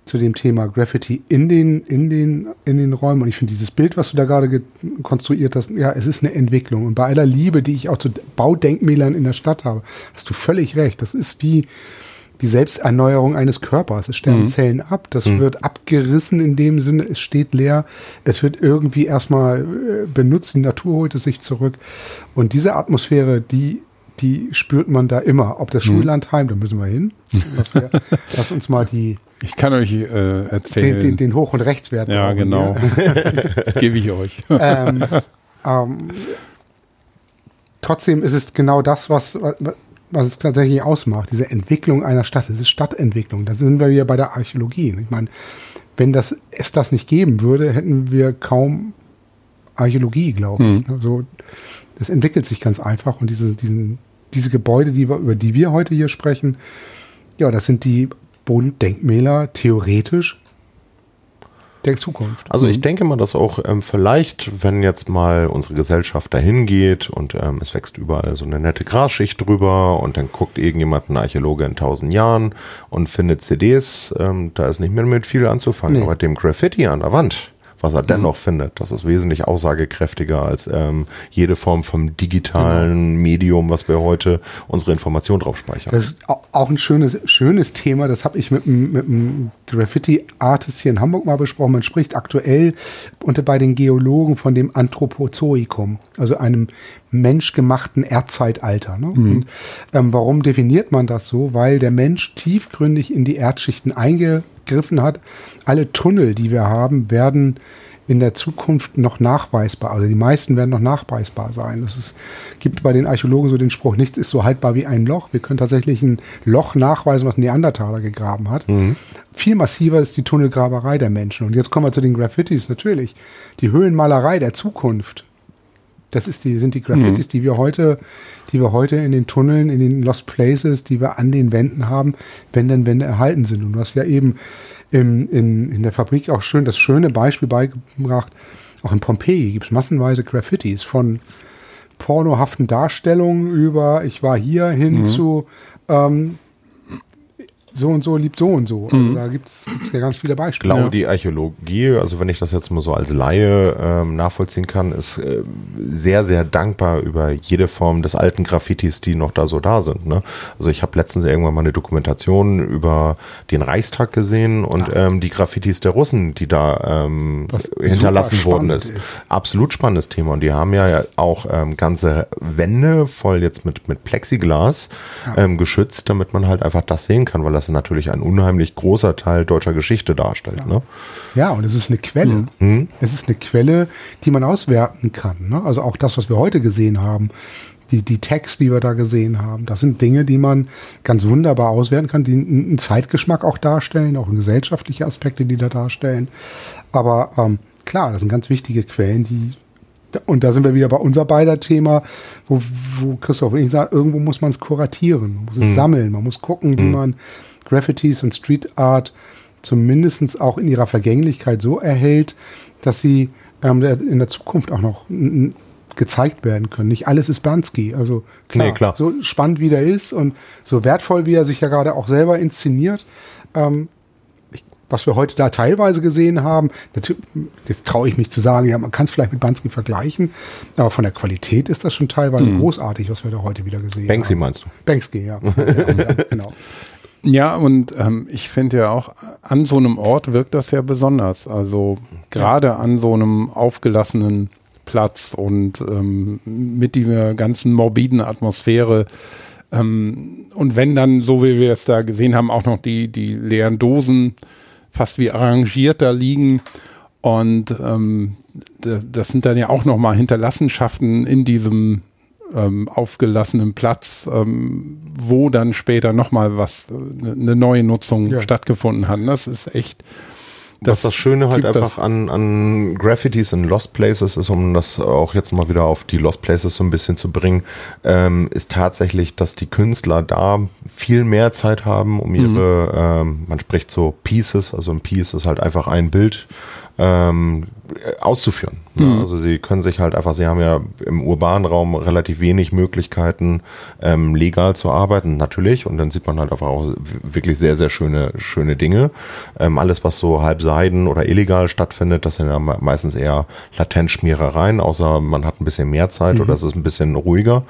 zu dem Thema Graffiti in den, in den, in den Räumen. Und ich finde dieses Bild, was du da gerade konstruiert hast, ja, es ist eine Entwicklung. Und bei aller Liebe, die ich auch zu Baudenkmälern in der Stadt habe, hast du völlig recht. Das ist wie die Selbsterneuerung eines Körpers. Es sterben mhm. Zellen ab, das mhm. wird abgerissen in dem Sinne, es steht leer, es wird irgendwie erstmal äh, benutzt, die Natur holt es sich zurück. Und diese Atmosphäre, die die spürt man da immer. Ob das hm. Schullandheim, da müssen wir hin. Lass, lass uns mal die. Ich kann euch äh, erzählen. Den, den, den Hoch- und Rechtswert. Ja, genau. Gebe ich euch. Ähm, ähm, trotzdem ist es genau das, was, was es tatsächlich ausmacht. Diese Entwicklung einer Stadt. Es ist Stadtentwicklung. Da sind wir wieder bei der Archäologie. Ich meine, wenn das, es das nicht geben würde, hätten wir kaum Archäologie, glaube ich. Hm. So, das entwickelt sich ganz einfach und diese, diesen, diese Gebäude, die wir, über die wir heute hier sprechen, ja, das sind die Bodendenkmäler theoretisch der Zukunft. Also ich denke mal, dass auch ähm, vielleicht, wenn jetzt mal unsere Gesellschaft dahin geht und ähm, es wächst überall so eine nette Grasschicht drüber und dann guckt irgendjemand, ein Archäologe in tausend Jahren und findet CDs, ähm, da ist nicht mehr mit viel anzufangen. Nee. Aber dem Graffiti an der Wand, was er dennoch findet, das ist wesentlich aussagekräftiger als ähm, jede Form vom digitalen Medium, was wir heute unsere Information drauf speichern. Das ist au- auch ein schönes, schönes Thema. Das habe ich mit, einem- mit einem Graffiti-Artist hier in Hamburg mal besprochen. Man spricht aktuell unter bei den Geologen von dem Anthropozoikum, also einem menschgemachten Erdzeitalter. Ne? Und, ähm, warum definiert man das so? Weil der Mensch tiefgründig in die Erdschichten eingegriffen hat. Alle Tunnel, die wir haben, werden in der Zukunft noch nachweisbar, also die meisten werden noch nachweisbar sein. Es ist, gibt bei den Archäologen so den Spruch, nichts ist so haltbar wie ein Loch. Wir können tatsächlich ein Loch nachweisen, was ein Neandertaler gegraben hat. Viel massiver ist die Tunnelgraberei der Menschen. Und jetzt kommen wir zu den Graffitis natürlich. Die Höhlenmalerei der Zukunft. Das ist die, sind die Graffitis, die wir heute, die wir heute in den Tunneln, in den Lost Places, die wir an den Wänden haben, wenn denn Wände erhalten sind. Und du hast ja eben im, in, in der Fabrik auch schön das schöne Beispiel beigebracht. Auch in Pompeji gibt es massenweise Graffitis von pornohaften Darstellungen über ich war hier hin zu ähm, so und so liebt so und so. Also da gibt es ja ganz viele Ich Beispiele. glaube, die Archäologie, also wenn ich das jetzt mal so als Laie ähm, nachvollziehen kann, ist äh, sehr, sehr dankbar über jede Form des alten Graffitis, die noch da so da sind. Ne? Also ich habe letztens irgendwann mal eine Dokumentation über den Reichstag gesehen und ähm, die Graffitis der Russen, die da ähm, hinterlassen worden ist. ist. Absolut spannendes Thema. Und die haben ja auch ähm, ganze Wände voll jetzt mit, mit Plexiglas ähm, geschützt, damit man halt einfach das sehen kann, weil das natürlich ein unheimlich großer Teil deutscher Geschichte darstellt. Ne? Ja, und es ist eine Quelle. Es ist eine Quelle, die man auswerten kann. Ne? Also auch das, was wir heute gesehen haben, die, die Tags, die wir da gesehen haben, das sind Dinge, die man ganz wunderbar auswerten kann, die einen Zeitgeschmack auch darstellen, auch gesellschaftliche Aspekte, die da darstellen. Aber ähm, klar, das sind ganz wichtige Quellen, die und da sind wir wieder bei unser beider Thema, wo, wo Christoph und ich sagen, irgendwo muss man es kuratieren, man muss es sammeln, man muss gucken, wie man Graffitis und Street Art zumindest auch in ihrer Vergänglichkeit so erhält, dass sie ähm, in der Zukunft auch noch gezeigt werden können. Nicht alles ist Bansky. Also klar, Nee, klar. so spannend wie der ist und so wertvoll, wie er sich ja gerade auch selber inszeniert, ähm, ich, was wir heute da teilweise gesehen haben, jetzt traue ich mich zu sagen, ja, man kann es vielleicht mit Bansky vergleichen, aber von der Qualität ist das schon teilweise großartig, was wir da heute wieder gesehen Banksy haben. meinst du? Banksy, ja. ja, ja genau. Ja, und ähm, ich finde ja auch, an so einem Ort wirkt das ja besonders. Also gerade an so einem aufgelassenen Platz und ähm, mit dieser ganzen morbiden Atmosphäre. Ähm, und wenn dann, so wie wir es da gesehen haben, auch noch die, die leeren Dosen fast wie arrangiert da liegen. Und ähm, das, sind dann ja auch nochmal Hinterlassenschaften in diesem ähm, aufgelassenen Platz, ähm, wo dann später nochmal was, eine ne neue Nutzung Ja. stattgefunden hat. Das ist echt. Das, das Schöne halt einfach an, an Graffitis in Lost Places ist, um das auch jetzt mal wieder auf die Lost Places so ein bisschen zu bringen, ähm, ist tatsächlich, dass die Künstler da viel mehr Zeit haben, um ihre, ähm, man spricht so Pieces, also ein Piece ist halt einfach ein Bild, ähm, äh, auszuführen. Ja, also sie können sich halt einfach, sie haben ja im urbanen Raum relativ wenig Möglichkeiten, ähm, legal zu arbeiten, natürlich. Und dann sieht man halt einfach auch wirklich sehr, sehr schöne, schöne Dinge. Ähm, alles, was so halb seiden oder illegal stattfindet, das sind ja me- meistens eher Latenzschmierereien, außer man hat ein bisschen mehr Zeit oder es ist ein bisschen ruhiger.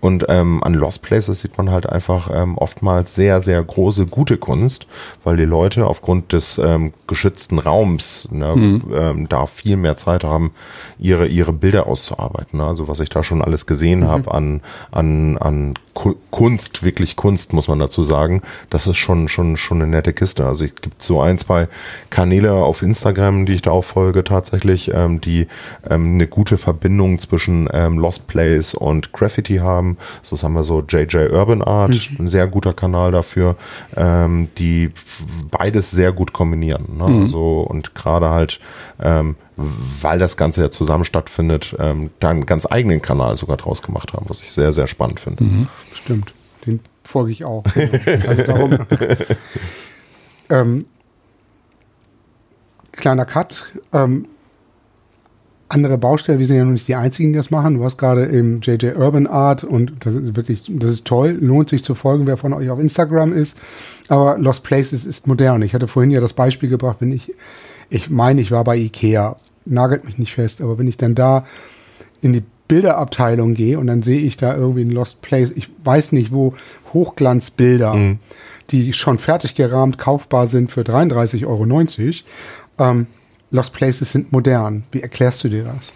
Und ähm, an Lost Places sieht man halt einfach ähm, oftmals sehr, sehr große, gute Kunst, weil die Leute aufgrund des ähm, geschützten Raums ne, ähm, da viel mehr Zeit haben, ihre, ihre Bilder auszuarbeiten. Ne? Also was ich da schon alles gesehen habe an, an, an Ku- Kunst, wirklich Kunst, muss man dazu sagen, das ist schon, schon, schon eine nette Kiste. Also es gibt so ein, zwei Kanäle auf Instagram, die ich da auch folge tatsächlich, ähm, die ähm, eine gute Verbindung zwischen ähm, Lost Place und Graffiti haben. Das haben wir so JJ Urban Art, ein sehr guter Kanal dafür, ähm, die beides sehr gut kombinieren. Ne? Also, und gerade halt, ähm, weil das Ganze ja zusammen stattfindet, ähm, da einen ganz eigenen Kanal sogar draus gemacht haben, was ich sehr, sehr spannend finde. Stimmt, den folge ich auch. Also darum. ähm, kleiner Cut. Ähm, andere Baustelle, wir sind ja noch nicht die einzigen, die das machen. Du hast gerade im JJ Urban Art und das ist wirklich, das ist toll, lohnt sich zu folgen, wer von euch auf Instagram ist. Aber Lost Places ist modern. Ich hatte vorhin ja das Beispiel gebracht, wenn ich, ich meine, ich war bei Ikea, nagelt mich nicht fest, aber wenn ich dann da in die Bilderabteilung gehe und dann sehe ich da irgendwie ein Lost Place, ich weiß nicht wo, Hochglanzbilder, mhm. die schon fertig gerahmt kaufbar sind für 33,90 Euro. Ähm, Lost Places sind modern. Wie erklärst du dir das?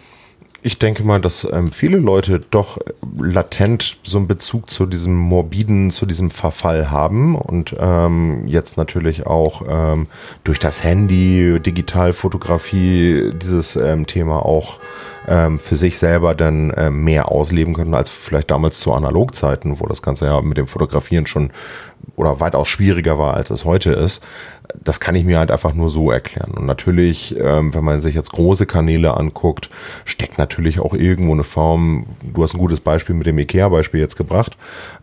Ich denke mal, dass ähm, viele Leute doch latent so einen Bezug zu diesem morbiden, zu diesem Verfall haben und ähm, jetzt natürlich auch ähm, durch das Handy, Digitalfotografie dieses ähm, Thema auch ähm, für sich selber dann ähm, mehr ausleben können als vielleicht damals zu Analogzeiten, wo das Ganze ja mit dem Fotografieren schon oder weitaus schwieriger war, als es heute ist. Das kann ich mir halt einfach nur so erklären. Und natürlich, ähm, wenn man sich jetzt große Kanäle anguckt, steckt natürlich auch irgendwo eine Form, du hast ein gutes Beispiel mit dem IKEA-Beispiel jetzt gebracht,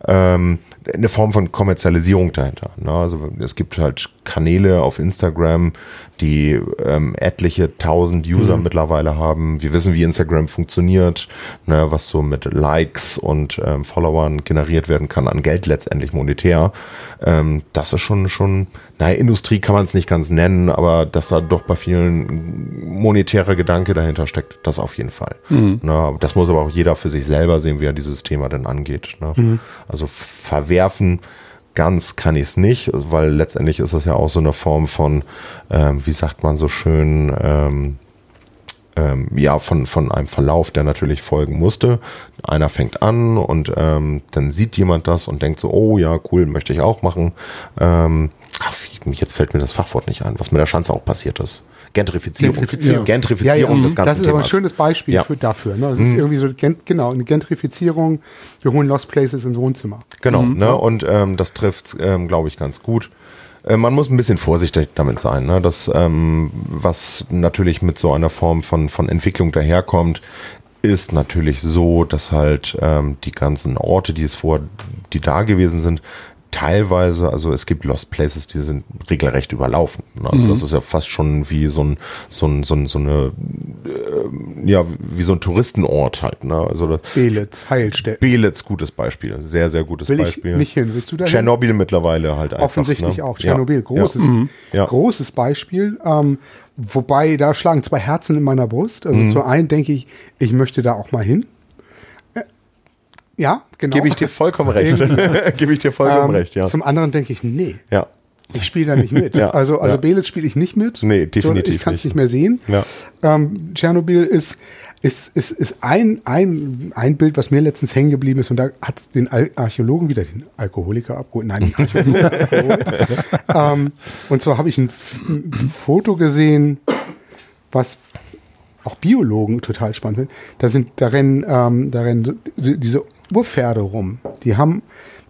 ähm, eine Form von Kommerzialisierung dahinter. Ne? Also es gibt halt Kanäle auf Instagram, die ähm, etliche tausend User mhm. mittlerweile haben. Wir wissen, wie Instagram funktioniert, ne, was so mit Likes und ähm, Followern generiert werden kann an Geld letztendlich monetär. Ähm, das ist schon schon, naja, Industrie kann man es nicht ganz nennen, aber dass da doch bei vielen monetärer Gedanke dahinter steckt, das auf jeden Fall. Mhm. Ne, das muss aber auch jeder für sich selber sehen, wie er dieses Thema denn angeht. Ne? Mhm. Also verwerfen ganz kann ich es nicht, weil letztendlich ist es ja auch so eine Form von, ähm, wie sagt man so schön, ähm, ähm, ja, von, von einem Verlauf, der natürlich folgen musste. Einer fängt an und ähm, dann sieht jemand das und denkt so, oh ja, cool, möchte ich auch machen. Ähm, ach, jetzt fällt mir das Fachwort nicht ein, was mit der Schanze auch passiert ist. Gentrifizierung. Gentrifizierung, Gentrifizierung ja, ja, des ganzen Das ist aber ein schönes Beispiel ja. für dafür. Ne? Das ist mhm. irgendwie so, genau, eine Gentrifizierung. Wir holen Lost Places ins Wohnzimmer. Genau, mhm. ne? und ähm, das trifft, ähm, glaube ich, ganz gut. Äh, man muss ein bisschen vorsichtig damit sein. Ne? Das, ähm, was natürlich mit so einer Form von, von Entwicklung daherkommt, ist natürlich so, dass halt ähm, die ganzen Orte, die es vor, die da gewesen sind, teilweise, also es gibt Lost Places, die sind regelrecht überlaufen. Also mhm. das ist ja fast schon wie so ein, so ein, so, ein, so eine, äh, ja, wie so ein Touristenort halt. Ne? Also Belitz, Heilstätten. Belitz, gutes Beispiel. Sehr, sehr gutes Will Beispiel. Ich nicht hin. Willst du da Tschernobyl mittlerweile halt einfach. Offensichtlich ne? auch. Tschernobyl, ja. großes, ja. Mhm. großes Beispiel. Ähm, wobei, da schlagen zwei Herzen in meiner Brust. Also mhm. zu einen denke ich, ich möchte da auch mal hin. Ja, genau. Gebe ich dir vollkommen recht. Gebe ich dir vollkommen ähm, recht, ja. Zum anderen denke ich, nee. Ja. Ich spiele da nicht mit. ja, also also ja. Belitz spiele ich nicht mit. Nee, definitiv. Ich kann es nicht mehr sehen. Ja. Ähm, Tschernobyl ist, ist, ist, ist ein, ein, ein Bild, was mir letztens hängen geblieben ist. Und da hat es den Archäologen wieder den Alkoholiker abgeholt. Nein, den Archäologen ähm, und zwar habe ich ein, ein Foto gesehen, was auch Biologen total spannend finden. Da sind, da rennen, ähm, da rennen diese Urpferde rum. Die haben,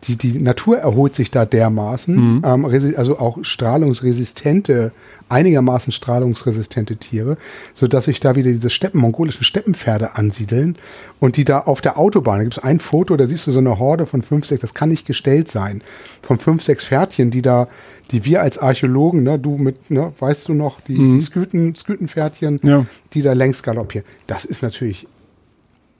die, die Natur erholt sich da dermaßen, mhm. ähm, also auch strahlungsresistente, einigermaßen strahlungsresistente Tiere, so dass sich da wieder diese Steppen, mongolischen Steppenpferde ansiedeln und die da auf der Autobahn, da gibt es ein Foto, da siehst du so eine Horde von fünf, sechs, das kann nicht gestellt sein, von fünf, sechs Pferdchen, die da, die wir als Archäologen, ne, du mit, ne, weißt du noch, die, mhm. die Sküten, Skütenpferdchen, ja. die da längs galoppieren. Das ist natürlich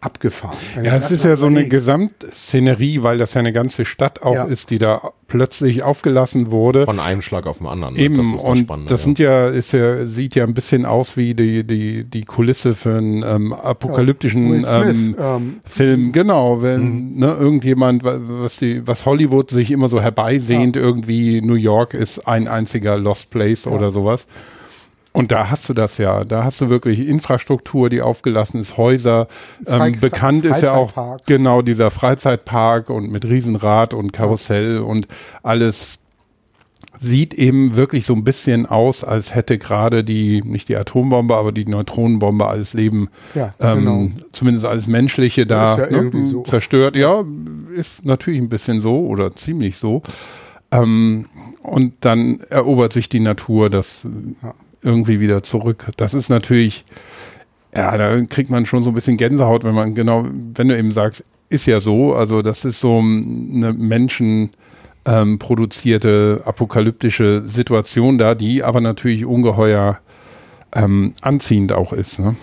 abgefahren. ja, es ist ja so eine Gesamtszenerie, weil das ja eine ganze Stadt auch ja. ist, die da plötzlich aufgelassen wurde. Von einem Schlag auf den anderen. Ne? Eben, das ist das und Spannende, das sind ja, ist ja, sieht ja ein bisschen aus wie die, die, die Kulisse für einen ähm, apokalyptischen ja, ähm, ähm, Film. Genau, wenn mhm. ne, irgendjemand, was die, was Hollywood sich immer so herbeisehnt, ja. irgendwie New York ist ein einziger Lost Place oder sowas. Und da hast du das ja. Da hast du wirklich Infrastruktur, die aufgelassen ist, Häuser. Ähm, bekannt ist ja auch genau dieser Freizeitpark und mit Riesenrad und Karussell und alles sieht eben wirklich so ein bisschen aus, als hätte gerade die, nicht die Atombombe, aber die Neutronenbombe alles Leben, ja, ähm, genau. zumindest alles Menschliche da ja ne, so. zerstört. Ja, ist natürlich ein bisschen so oder ziemlich so. Ähm, und dann erobert sich die Natur das ja irgendwie wieder zurück. Das ist natürlich, ja, da kriegt man schon so ein bisschen Gänsehaut, wenn man genau, wenn du eben sagst, ist ja so, also das ist so eine Menschen ähm, produzierte apokalyptische Situation da, die aber natürlich ungeheuer ähm, anziehend auch ist. Ne?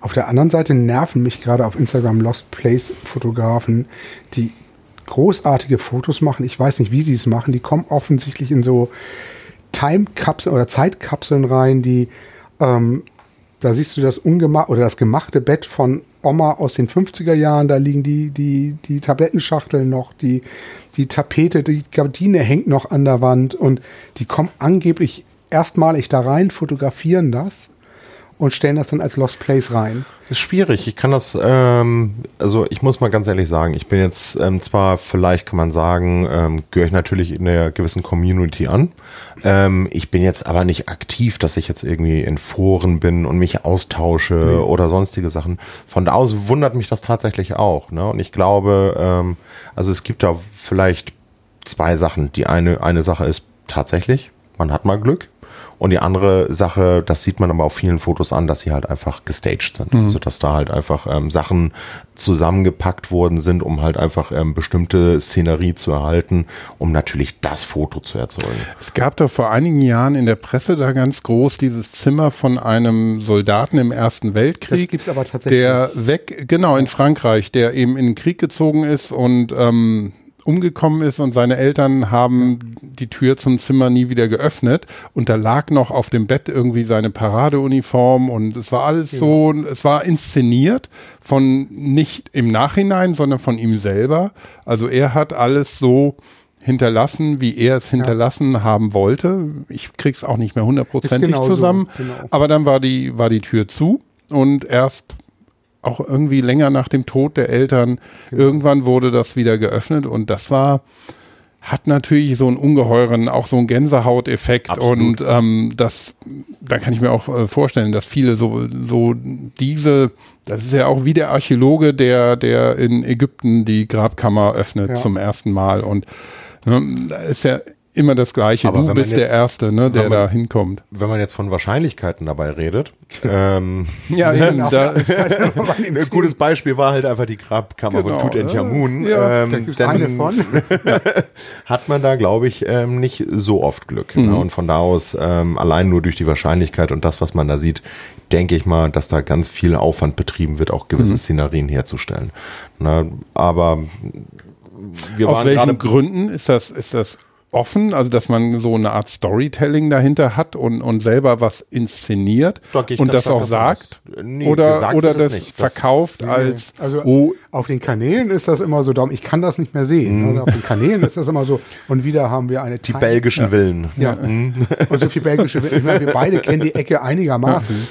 Auf der anderen Seite nerven mich gerade auf Instagram Lost Place Fotografen, die großartige Fotos machen. Ich weiß nicht, wie sie es machen. Die kommen offensichtlich in so Time-Kapseln oder Zeitkapseln rein, die ähm, da siehst du das ungemacht oder das gemachte Bett von Oma aus den 50er Jahren, da liegen die, die, die Tablettenschachteln noch, die, die Tapete, die Gardine hängt noch an der Wand und die kommen angeblich erstmalig da rein, fotografieren das und stellen das dann als Lost Place rein. Das ist schwierig. Ich kann das, ähm, also ich muss mal ganz ehrlich sagen, ich bin jetzt ähm, zwar, vielleicht kann man sagen, ähm, gehöre ich natürlich in einer gewissen Community an. Ähm, ich bin jetzt aber nicht aktiv, dass ich jetzt irgendwie in Foren bin und mich austausche nee. oder sonstige Sachen. Von da aus wundert mich das tatsächlich auch. Ne? Und ich glaube, ähm, also es gibt da vielleicht zwei Sachen. Die eine, eine Sache ist tatsächlich, man hat mal Glück. Und die andere Sache, das sieht man aber auf vielen Fotos an, dass sie halt einfach gestaged sind. Mhm. Also dass da halt einfach ähm, Sachen zusammengepackt worden sind, um halt einfach ähm, bestimmte Szenerie zu erhalten, um natürlich das Foto zu erzeugen. Es gab da vor einigen Jahren in der Presse da ganz groß dieses Zimmer von einem Soldaten im Ersten Weltkrieg. Das gibt's aber tatsächlich. Der weg, genau, in Frankreich, der eben in den Krieg gezogen ist und ähm, umgekommen ist und seine Eltern haben die Tür zum Zimmer nie wieder geöffnet und da lag noch auf dem Bett irgendwie seine Paradeuniform und es war alles so, es war inszeniert von nicht im Nachhinein, sondern von ihm selber. Also er hat alles so hinterlassen, wie er es hinterlassen ja. haben wollte. Ich krieg's auch nicht mehr hundertprozentig genau zusammen, so, genau. aber dann war die war die Tür zu und erst auch irgendwie länger nach dem Tod der Eltern. Genau. Irgendwann wurde das wieder geöffnet und das war, hat natürlich so einen ungeheuren, auch so einen Gänsehauteffekt Absolut. und ähm, das, da kann ich mir auch äh, vorstellen, dass viele so, so diese, das ist ja auch wie der Archäologe, der, der in Ägypten die Grabkammer öffnet ja. zum ersten Mal und ne, da ist ja immer das Gleiche. Aber du bist jetzt, der Erste, ne, der man, da hinkommt. Wenn man jetzt von Wahrscheinlichkeiten dabei redet. ähm, ja, eben, da ein gutes Beispiel war halt einfach die Grabkammer genau, von Tutanchamun. Ja, ähm, da eine von. hat man da, glaube ich, ähm, nicht so oft Glück. Ne? Mhm. Ne? Und von da aus, ähm, allein nur durch die Wahrscheinlichkeit und das, was man da sieht, denke ich mal, dass da ganz viel Aufwand betrieben wird, auch gewisse mhm. Szenarien herzustellen. Na, ne? aber wir Aus welchen Gründen ist das, ist das offen, also dass man so eine Art Storytelling dahinter hat und, und selber was inszeniert und das auch sagt nee, oder, oder das, das verkauft das, als also oh, auf den Kanälen ist das immer so, ich kann das nicht mehr sehen. Mhm. Auf den Kanälen ist das immer so und wieder haben wir eine die Time belgischen ja. Villen. Ja. Mhm. Und so viel belgische Villen. Ich meine, wir beide kennen die Ecke einigermaßen.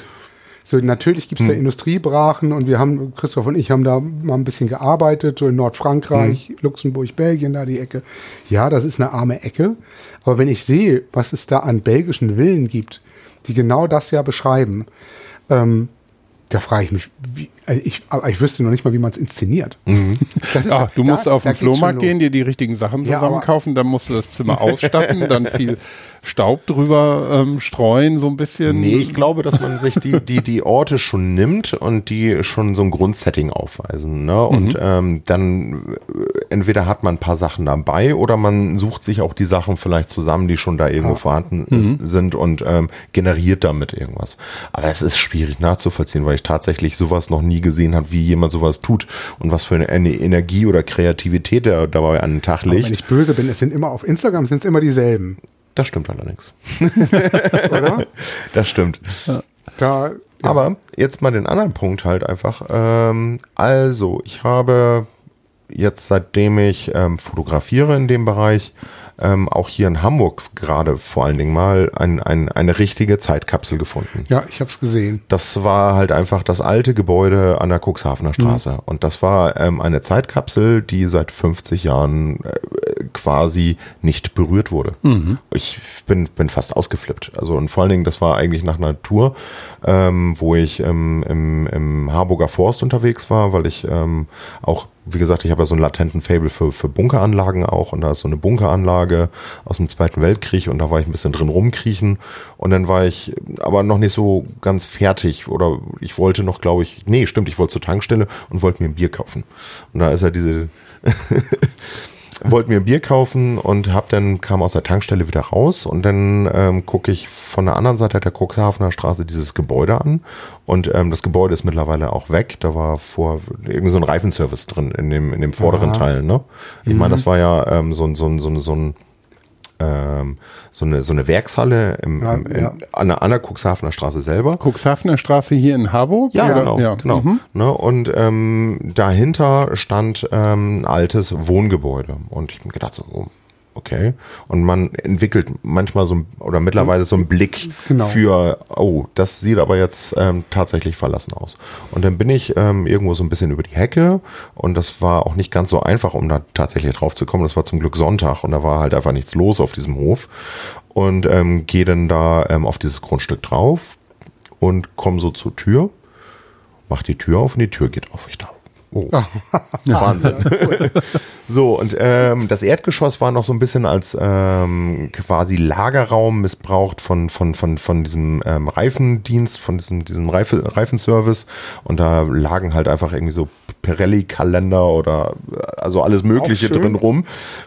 So, natürlich gibt es hm. da Industriebrachen und wir haben, Christoph und ich haben da mal ein bisschen gearbeitet, so in Nordfrankreich, hm. Luxemburg, Belgien, da die Ecke. Ja, das ist eine arme Ecke. Aber wenn ich sehe, was es da an belgischen Villen gibt, die genau das ja beschreiben, ähm, da frage ich mich, wie, also ich, aber ich wüsste noch nicht mal, wie man es inszeniert. Mhm. Ach, du musst da, auf den Flohmarkt gehen, dir die richtigen Sachen zusammenkaufen, ja, dann musst du das Zimmer ausstatten, dann viel Staub drüber ähm, streuen, so ein bisschen. Nee, ich glaube, dass man sich die, die, die Orte schon nimmt und die schon so ein Grundsetting aufweisen. Ne? Und mhm. ähm, dann entweder hat man ein paar Sachen dabei oder man sucht sich auch die Sachen vielleicht zusammen, die schon da irgendwo ja. vorhanden mhm. sind und ähm, generiert damit irgendwas. Aber es ist schwierig nachzuvollziehen, weil ich tatsächlich sowas noch nie gesehen habe, wie jemand sowas tut und was für eine, Energie oder Kreativität er dabei an den Tag legt. Aber wenn ich böse bin, es sind immer auf Instagram sind es immer dieselben. Das stimmt allerdings. Oder? Das stimmt. Da, ja. Aber jetzt mal den anderen Punkt halt einfach. Ähm, also, ich habe jetzt seitdem ich ähm, fotografiere in dem Bereich, ähm, auch hier in Hamburg gerade vor allen Dingen mal ein, ein, eine richtige Zeitkapsel gefunden. Ja, ich habe es gesehen. Das war halt einfach das alte Gebäude an der Cuxhavener Straße. Mhm. Und das war ähm, eine Zeitkapsel, die seit 50 Jahren äh, quasi nicht berührt wurde. Mhm. Ich bin, bin fast ausgeflippt. Also und vor allen Dingen, das war eigentlich nach einer Tour, ähm, wo ich im, im Harburger Forst unterwegs war, weil ich ähm, auch wie gesagt, ich habe ja so einen latenten Fable für, für Bunkeranlagen auch und da ist so eine Bunkeranlage aus dem Zweiten Weltkrieg und da war ich ein bisschen drin rumkriechen und dann war ich aber noch nicht so ganz fertig oder ich wollte noch, glaube ich, nee, stimmt, ich wollte zur Tankstelle und wollte mir ein Bier kaufen. Und da ist ja diese wollte mir Bier kaufen und hab dann kam aus der Tankstelle wieder raus und dann ähm, gucke ich von der anderen Seite der Cuxhavener Straße dieses Gebäude an und ähm, das Gebäude ist mittlerweile auch weg. Da war vor irgendwie so ein Reifenservice drin in dem in dem vorderen Aha. Teil. Ne? Ich meine, das war ja ähm, so ein so ein so ein so ein ähm, so eine so eine Werkshalle im, im, in, ja. an, der, an der Cuxhavener Straße selber. Cuxhavener Straße hier in Harburg? Ja, Oder? genau. Ja. genau. Mhm. Ne, und ähm, dahinter stand ähm, ein altes Wohngebäude. Und ich hab mir gedacht so, oh, okay. Und man entwickelt manchmal so ein, oder mittlerweile so einen Blick Genau. für, oh, das sieht aber jetzt ähm, tatsächlich verlassen aus. Und dann bin ich ähm, irgendwo so ein bisschen über die Hecke und das war auch nicht ganz so einfach, um da tatsächlich drauf zu kommen. Das war zum Glück Sonntag und da war halt einfach nichts los auf diesem Hof. Und ähm, gehe dann da ähm, auf dieses Grundstück drauf und komme so zur Tür mach die Tür auf und die Tür geht auf. Ich dachte, oh, Wahnsinn. so, und ähm, das Erdgeschoss war noch so ein bisschen als ähm, quasi Lagerraum missbraucht von, von, von, von diesem ähm, Reifendienst, von diesem, diesem Reife, Reifenservice. Und da lagen halt einfach irgendwie so Pirelli-Kalender oder äh, also alles Mögliche drin rum.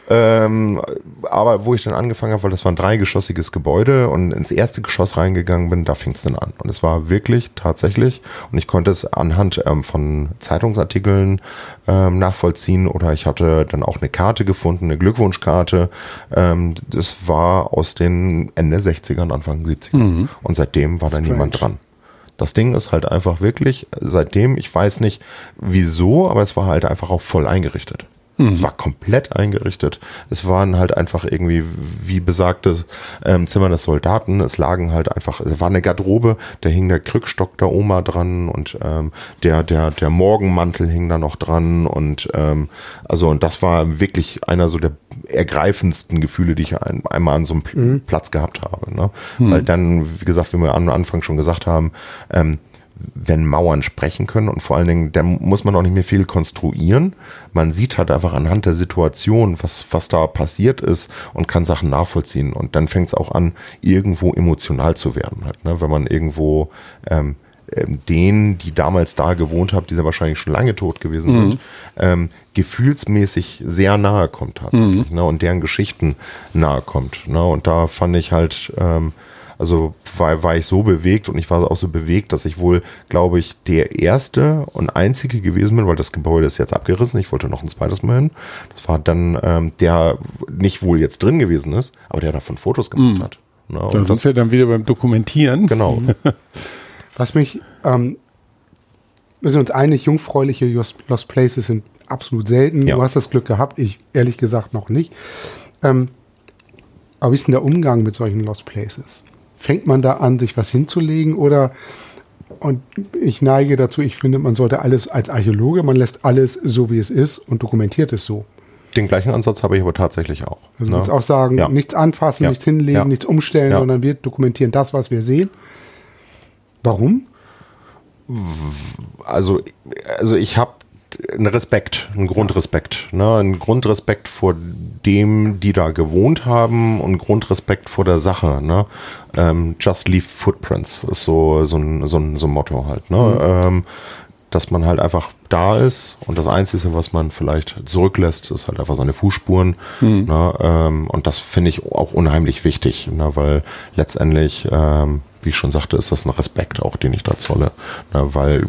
Ähm, aber wo ich dann angefangen habe, weil das war ein dreigeschossiges Gebäude und ins erste Geschoss reingegangen bin, da fing es dann an. Und es war wirklich tatsächlich, und ich konnte es anhand ähm, von Zeitungsartikeln ähm, nachvollziehen oder ich hatte dann auch eine Karte gefunden, eine Glückwunschkarte. Ähm, das war aus den Ende 60ern, Anfang 70ern. Und seitdem war da niemand dran. Das Ding ist halt einfach wirklich, seitdem, ich weiß nicht wieso, aber es war halt einfach auch voll eingerichtet. Es war komplett eingerichtet. Es waren halt einfach irgendwie, wie besagtes ähm, Zimmer des Soldaten. Es lagen halt einfach, es war eine Garderobe, da hing der Krückstock der Oma dran und ähm, der, der, der Morgenmantel hing da noch dran und ähm, also und das war wirklich einer so der ergreifendsten Gefühle, die ich ein, einmal an so einem Pl Platz gehabt habe. Ne? Weil dann, wie gesagt, wie wir am Anfang schon gesagt haben, ähm, wenn Mauern sprechen können und vor allen Dingen, da muss man auch nicht mehr viel konstruieren. Man sieht halt einfach anhand der Situation, was, was da passiert ist und kann Sachen nachvollziehen. Und dann fängt es auch an, irgendwo emotional zu werden. Halt, ne? Wenn man irgendwo ähm, ähm, denen, die damals da gewohnt haben, die ja wahrscheinlich schon lange tot gewesen sind, ähm, gefühlsmäßig sehr nahe kommt tatsächlich. Ne? Und deren Geschichten nahe kommt. Ne? Und da fand ich halt, ähm, also war, war ich so bewegt und ich war auch so bewegt, dass ich wohl, glaube ich, der erste und einzige gewesen bin, weil das Gebäude ist jetzt abgerissen. Ich wollte noch ein zweites Mal hin. Das war dann ähm, der nicht wohl jetzt drin gewesen ist, aber der davon Fotos gemacht hat. Ne? Und Da das, sind wir dann wieder beim Dokumentieren. genau. Was mich, ähm, wir sind uns einig, jungfräuliche Lost Lost Places sind absolut selten. Ja. Du hast das Glück gehabt, ich ehrlich gesagt noch nicht. Ähm, aber wie ist denn der Umgang mit solchen Lost Places? Fängt man da an, sich was hinzulegen oder und ich neige dazu, ich finde, man sollte alles als Archäologe, man lässt alles so, wie es ist und dokumentiert es so. Den gleichen Ansatz habe ich aber tatsächlich auch. Also ne? auch sagen, Ja. nichts anfassen, Ja. nichts hinlegen, Ja. nichts umstellen, sondern wir dokumentieren das, was wir sehen. Warum? also, also ich habe einen Respekt, einen Grundrespekt, ne? einen Grundrespekt vor dem, die da gewohnt haben und Grundrespekt vor der Sache. Ne? Ähm, just leave footprints ist so, so, ein, so, ein, so ein Motto halt. Ne? Ähm, dass man halt einfach da ist und das Einzige, was man vielleicht zurücklässt, ist halt einfach seine Fußspuren. Ne? Ähm, und das finde ich auch unheimlich wichtig, ne? weil letztendlich, ähm, wie ich schon sagte, ist das ein Respekt auch, den ich da zolle. Ne? Weil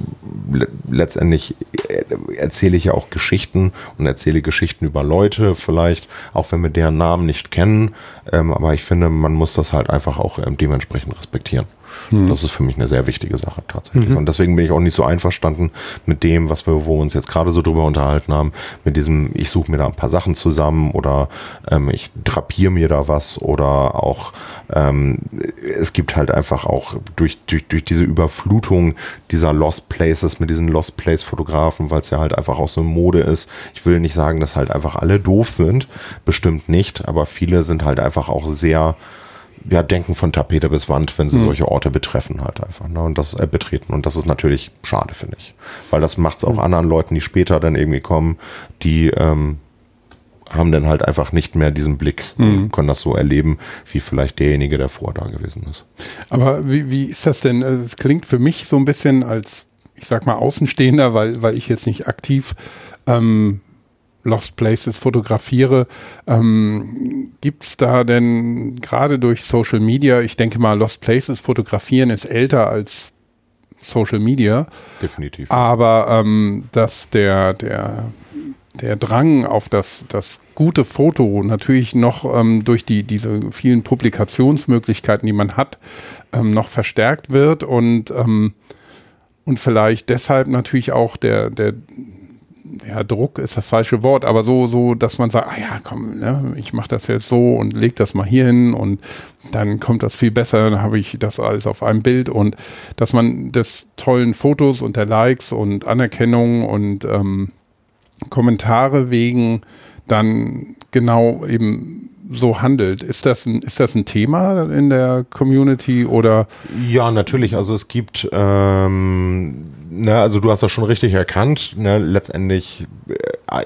le letztendlich äh, erzähle ich ja auch Geschichten und erzähle Geschichten über Leute vielleicht, auch wenn wir deren Namen nicht kennen. Ähm, aber ich finde, man muss das halt einfach auch ähm, dementsprechend respektieren. Das ist für mich eine sehr wichtige Sache tatsächlich. Und deswegen bin ich auch nicht so einverstanden mit dem, was wir, wo wir uns jetzt gerade so drüber unterhalten haben, mit diesem, ich suche mir da ein paar Sachen zusammen oder ähm, ich drapiere mir da was oder auch ähm, es gibt halt einfach auch durch, durch, durch diese Überflutung dieser Lost Places mit diesen Lost Place Fotografen, weil es ja halt einfach auch so Mode ist. Ich will nicht sagen, dass halt einfach alle doof sind, bestimmt nicht, aber viele sind halt einfach auch sehr ja, denken von Tapete bis Wand, wenn sie solche Orte betreffen halt einfach, ne, und das äh, betreten. Und das ist natürlich schade, finde ich. Weil das macht es auch anderen Leuten, die später dann irgendwie kommen, die ähm, haben dann halt einfach nicht mehr diesen Blick und können das so erleben, wie vielleicht derjenige, der vorher da gewesen ist. Aber wie, wie ist das denn? Also Es klingt für mich so ein bisschen als, ich sag mal, Außenstehender, weil, weil ich jetzt nicht aktiv ähm, Lost Places fotografiere. Ähm, Gibt da denn gerade durch Social Media, ich denke mal, Lost Places fotografieren ist älter als Social Media. Definitiv. Aber ähm, dass der, der, der Drang auf das, das gute Foto natürlich noch ähm, durch die, diese vielen Publikationsmöglichkeiten, die man hat, ähm, noch verstärkt wird und, ähm, und vielleicht deshalb natürlich auch der, der, ja, Druck ist das falsche Wort, aber so, so, dass man sagt, ah ja, komm, ne, ich mache das jetzt so und leg das mal hier hin und dann kommt das viel besser, dann habe ich das alles auf einem Bild und dass man des tollen Fotos und der Likes und Anerkennung und ähm, Kommentare wegen dann genau eben so handelt. Ist das ein, ist das ein Thema in der Community oder? Ja, natürlich. Also es gibt ähm, ne, also du hast das schon richtig erkannt. Ne, letztendlich, äh,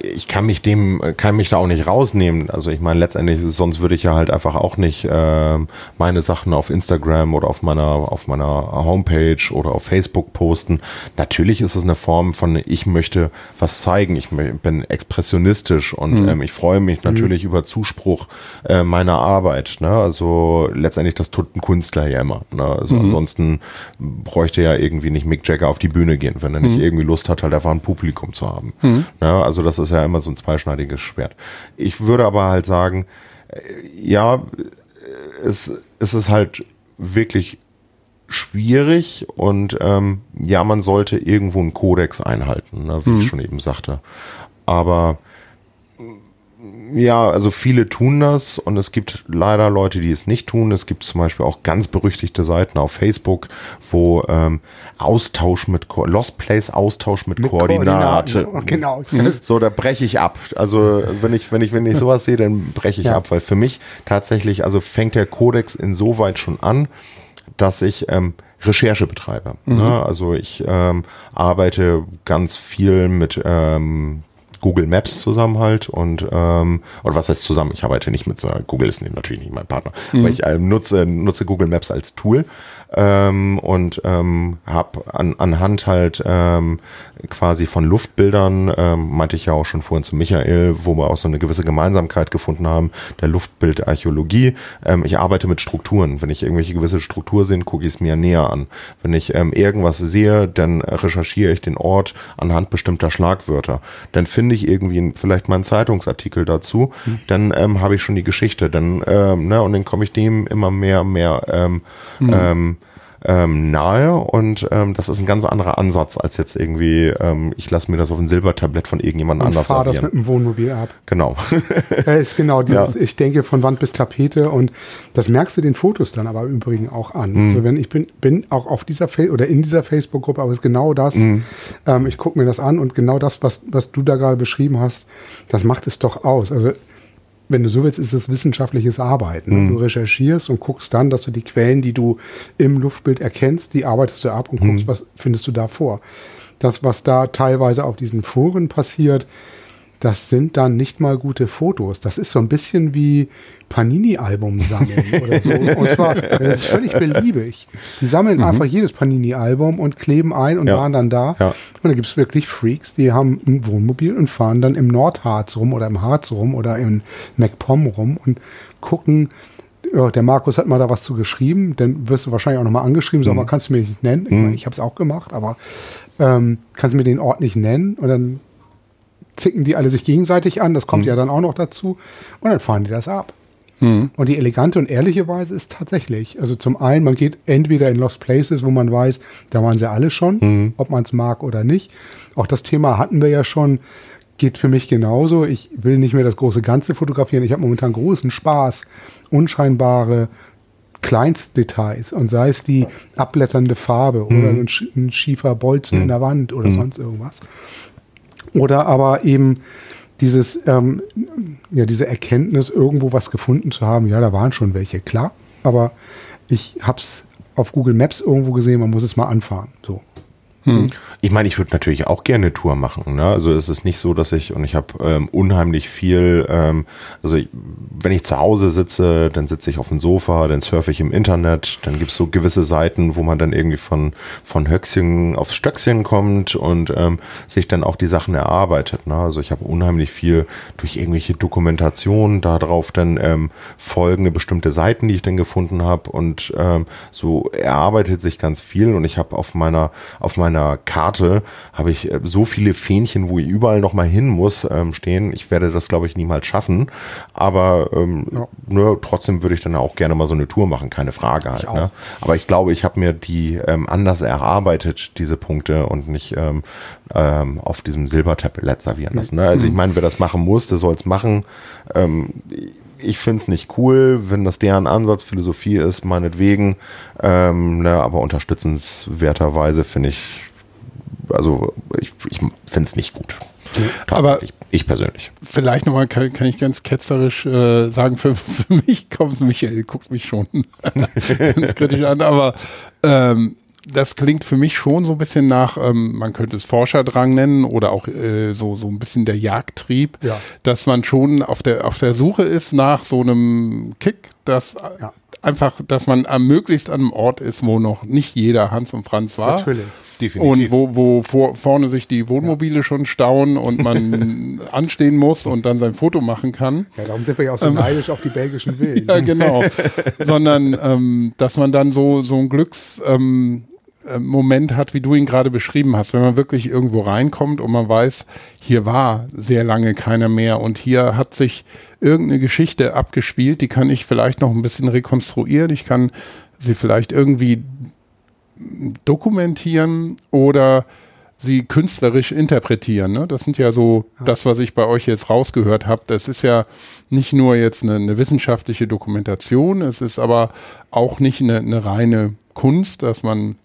ich kann mich dem, kann mich da auch nicht rausnehmen. Also ich meine, letztendlich, sonst würde ich ja halt einfach auch nicht äh, meine Sachen auf Instagram oder auf meiner, auf meiner Homepage oder auf Facebook posten. Natürlich ist es eine Form von, ich möchte was zeigen. Ich bin expressionistisch und mhm. ähm, ich freue mich natürlich mhm. über Zuspruch äh, meiner Arbeit. Ne? Also letztendlich, das tut ein Künstler ja immer. Ne? Also mhm. ansonsten bräuchte ja irgendwie nicht Mick Jagger auf die Bühne gehen, wenn er nicht mhm. irgendwie Lust hat, halt einfach ein Publikum zu haben. Mhm. Ja, also das ist ja immer so ein zweischneidiges Schwert. Ich würde aber halt sagen, äh, ja, es, es ist halt wirklich schwierig und ähm, ja, man sollte irgendwo einen Kodex einhalten, ne, wie mhm. ich schon eben sagte. Aber ja, also viele tun das und es gibt leider Leute, die es nicht tun. Es gibt zum Beispiel auch ganz berüchtigte Seiten auf Facebook, wo ähm, Austausch mit Lost Place Austausch mit, mit Koordinate. Koordinaten. Genau. So, da breche ich ab. Also wenn ich wenn ich wenn ich sowas sehe, dann breche ich ja. ab, weil für mich tatsächlich also fängt der Kodex insoweit schon an, dass ich ähm, Recherche betreibe. Mhm. Ne? Also ich ähm, arbeite ganz viel mit ähm, Google Maps zusammen halt und ähm, oder was heißt zusammen? Ich arbeite nicht mit so Google ist natürlich nicht mein Partner, mhm. aber ich äh, nutze nutze Google Maps als Tool ähm, und ähm, habe an, anhand halt ähm, quasi von Luftbildern, ähm, meinte ich ja auch schon vorhin zu Michael, wo wir auch so eine gewisse Gemeinsamkeit gefunden haben, der Luftbildarchäologie. Ähm, ich arbeite mit Strukturen. Wenn ich irgendwelche gewisse Struktur sehe, gucke ich es mir näher an. Wenn ich ähm, irgendwas sehe, dann recherchiere ich den Ort anhand bestimmter Schlagwörter. Dann finde ich irgendwie vielleicht mal einen Zeitungsartikel dazu, mhm. dann ähm, habe ich schon die Geschichte. Dann, ähm, ne, und dann komme ich dem immer mehr, mehr ähm, mhm. ähm, ähm, nahe und ähm, das ist ein ganz anderer Ansatz als jetzt irgendwie, ähm, ich lasse mir das auf ein Silbertablett von irgendjemand und anders fahr das mit dem Wohnmobil ab. Genau. das ist genau dieses, ja. ich denke von Wand bis Tapete und das merkst du den Fotos dann aber im Übrigen auch an. Mhm. Also wenn ich bin, bin auch auf dieser Fa oder in dieser Facebook-Gruppe, aber es ist genau das, mhm. ähm, ich gucke mir das an und genau das, was, was du da gerade beschrieben hast, das macht es doch aus. Also wenn du so willst, ist es wissenschaftliches Arbeiten. Mhm. Du recherchierst und guckst dann, dass du die Quellen, die du im Luftbild erkennst, die arbeitest du ab und guckst, mhm. was findest du da vor. Das, was da teilweise auf diesen Foren passiert, das sind dann nicht mal gute Fotos. Das ist so ein bisschen wie Panini-Album sammeln oder so. Und zwar, das ist völlig beliebig. Die sammeln mhm. einfach jedes Panini-Album und kleben ein und ja. waren dann da. Ja. Und da gibt es wirklich Freaks, die haben ein Wohnmobil und fahren dann im Nordharz rum oder im Harz rum oder in MacPom rum und gucken, ja, der Markus hat mal da was zu geschrieben, dann wirst du wahrscheinlich auch nochmal angeschrieben, sag mal, mhm. kannst du mir nicht nennen? Ich, mein, ich habe es auch gemacht, aber ähm, kannst du mir den Ort nicht nennen? Und dann zicken die alle sich gegenseitig an, das kommt mhm. ja dann auch noch dazu. Und dann fahren die das ab. Mhm. Und die elegante und ehrliche Weise ist tatsächlich, also zum einen, man geht entweder in Lost Places, wo man weiß, da waren sie alle schon, mhm. ob man es mag oder nicht. Auch das Thema hatten wir ja schon, geht für mich genauso. Ich will nicht mehr das große Ganze fotografieren. Ich habe momentan großen Spaß, unscheinbare Kleinstdetails und sei es die abblätternde Farbe mhm. oder ein, ein schiefer Bolzen in der Wand oder mhm. sonst irgendwas. Oder aber eben dieses, ähm, ja, diese Erkenntnis, irgendwo was gefunden zu haben, ja, da waren schon welche, klar, aber ich hab's auf Google Maps irgendwo gesehen, man muss es mal anfahren. So. Hm. Ich meine, ich würde natürlich auch gerne eine Tour machen. Ne? Also es ist nicht so, dass ich, und ich habe ähm, unheimlich viel, ähm, also ich, wenn ich zu Hause sitze, dann sitze ich auf dem Sofa, dann surfe ich im Internet, dann gibt es so gewisse Seiten, wo man dann irgendwie von, von Höchstchen aufs Stöckchen kommt und ähm, sich dann auch die Sachen erarbeitet. Ne? Also ich habe unheimlich viel durch irgendwelche Dokumentationen darauf dann ähm, folgende bestimmte Seiten, die ich dann gefunden habe und ähm, so erarbeitet sich ganz viel und ich habe auf meiner, auf meiner Karte Karte habe ich äh, so viele Fähnchen, wo ich überall noch mal hin muss, ähm, stehen. Ich werde das, glaube ich, niemals schaffen. Aber ähm, ja. ne, trotzdem würde ich dann auch gerne mal so eine Tour machen, keine Frage halt. Ne? Aber ich glaube, ich habe mir die ähm, anders erarbeitet, diese Punkte, und nicht ähm, ähm, auf diesem Silbertablett servieren lassen. Ne? Also ich mhm. meine, wer das machen muss, der soll es machen. Ähm, ich finde es nicht cool, wenn das deren Ansatz, Philosophie ist, meinetwegen. Ähm, ne, aber unterstützenswerterweise finde ich also ich, ich finde es nicht gut. Aber ich persönlich. Vielleicht nochmal kann, kann ich ganz ketzerisch äh, sagen, für, für mich kommt Michael, guckt mich schon ganz kritisch an, aber ähm, das klingt für mich schon so ein bisschen nach, ähm, man könnte es Forscherdrang nennen oder auch äh, so, so ein bisschen der Jagdtrieb, ja. dass man schon auf der, auf der Suche ist nach so einem Kick, dass ja. einfach, dass man am möglichst an einem Ort ist, wo noch nicht jeder Hans und Franz war. Natürlich. Definitiv. Und wo, wo vor, vorne sich die Wohnmobile ja. schon stauen und man anstehen muss und dann sein Foto machen kann. Ja, darum sind wir ja auch so ähm, neidisch auf die belgischen Villen. ja, genau. Sondern, ähm, dass man dann so, so ein Glücks, ähm, äh, Moment hat, wie du ihn gerade beschrieben hast, wenn man wirklich irgendwo reinkommt und man weiß, hier war sehr lange keiner mehr und hier hat sich irgendeine Geschichte abgespielt, die kann ich vielleicht noch ein bisschen rekonstruieren, ich kann sie vielleicht irgendwie dokumentieren oder sie künstlerisch interpretieren. Ne? Das sind ja so ja. das, was ich bei euch jetzt rausgehört habe. Das ist ja nicht nur jetzt eine, eine, wissenschaftliche Dokumentation, es ist aber auch nicht eine, eine reine Kunst, dass man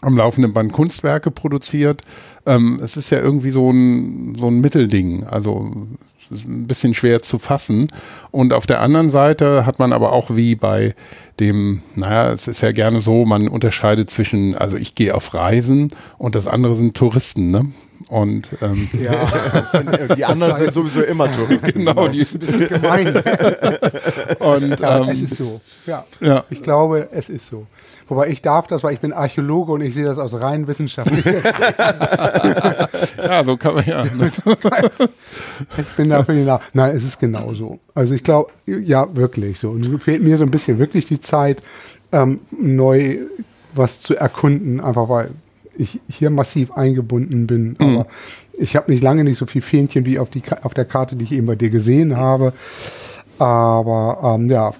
am laufenden Band Kunstwerke produziert. Ähm, es ist ja irgendwie so ein, so ein Mittelding. Also ein bisschen schwer zu fassen. Und auf der anderen Seite hat man aber auch wie bei dem, naja, es ist ja gerne so, man unterscheidet zwischen, also ich gehe auf Reisen und das andere sind Touristen, ne? Und ähm, ja, sind, die anderen sind sowieso immer Touristen. Genau, die ist ein bisschen gemein. und ja, ähm, es ist so. Ja, ja, ich glaube, es ist so. Wobei ich darf das, weil ich bin Archäologe und ich sehe das aus rein wissenschaftlicher Ja, so kann man ja. ich bin dafür die Nach Nein, es ist genau so. Also ich glaube, ja, wirklich so. Und fehlt mir so ein bisschen wirklich die Zeit, ähm, neu was zu erkunden, einfach weil ich hier massiv eingebunden bin. Mhm. Aber ich habe nicht lange nicht so viel Fähnchen wie auf, die, auf der Karte, die ich eben bei dir gesehen habe. Aber ähm, ja,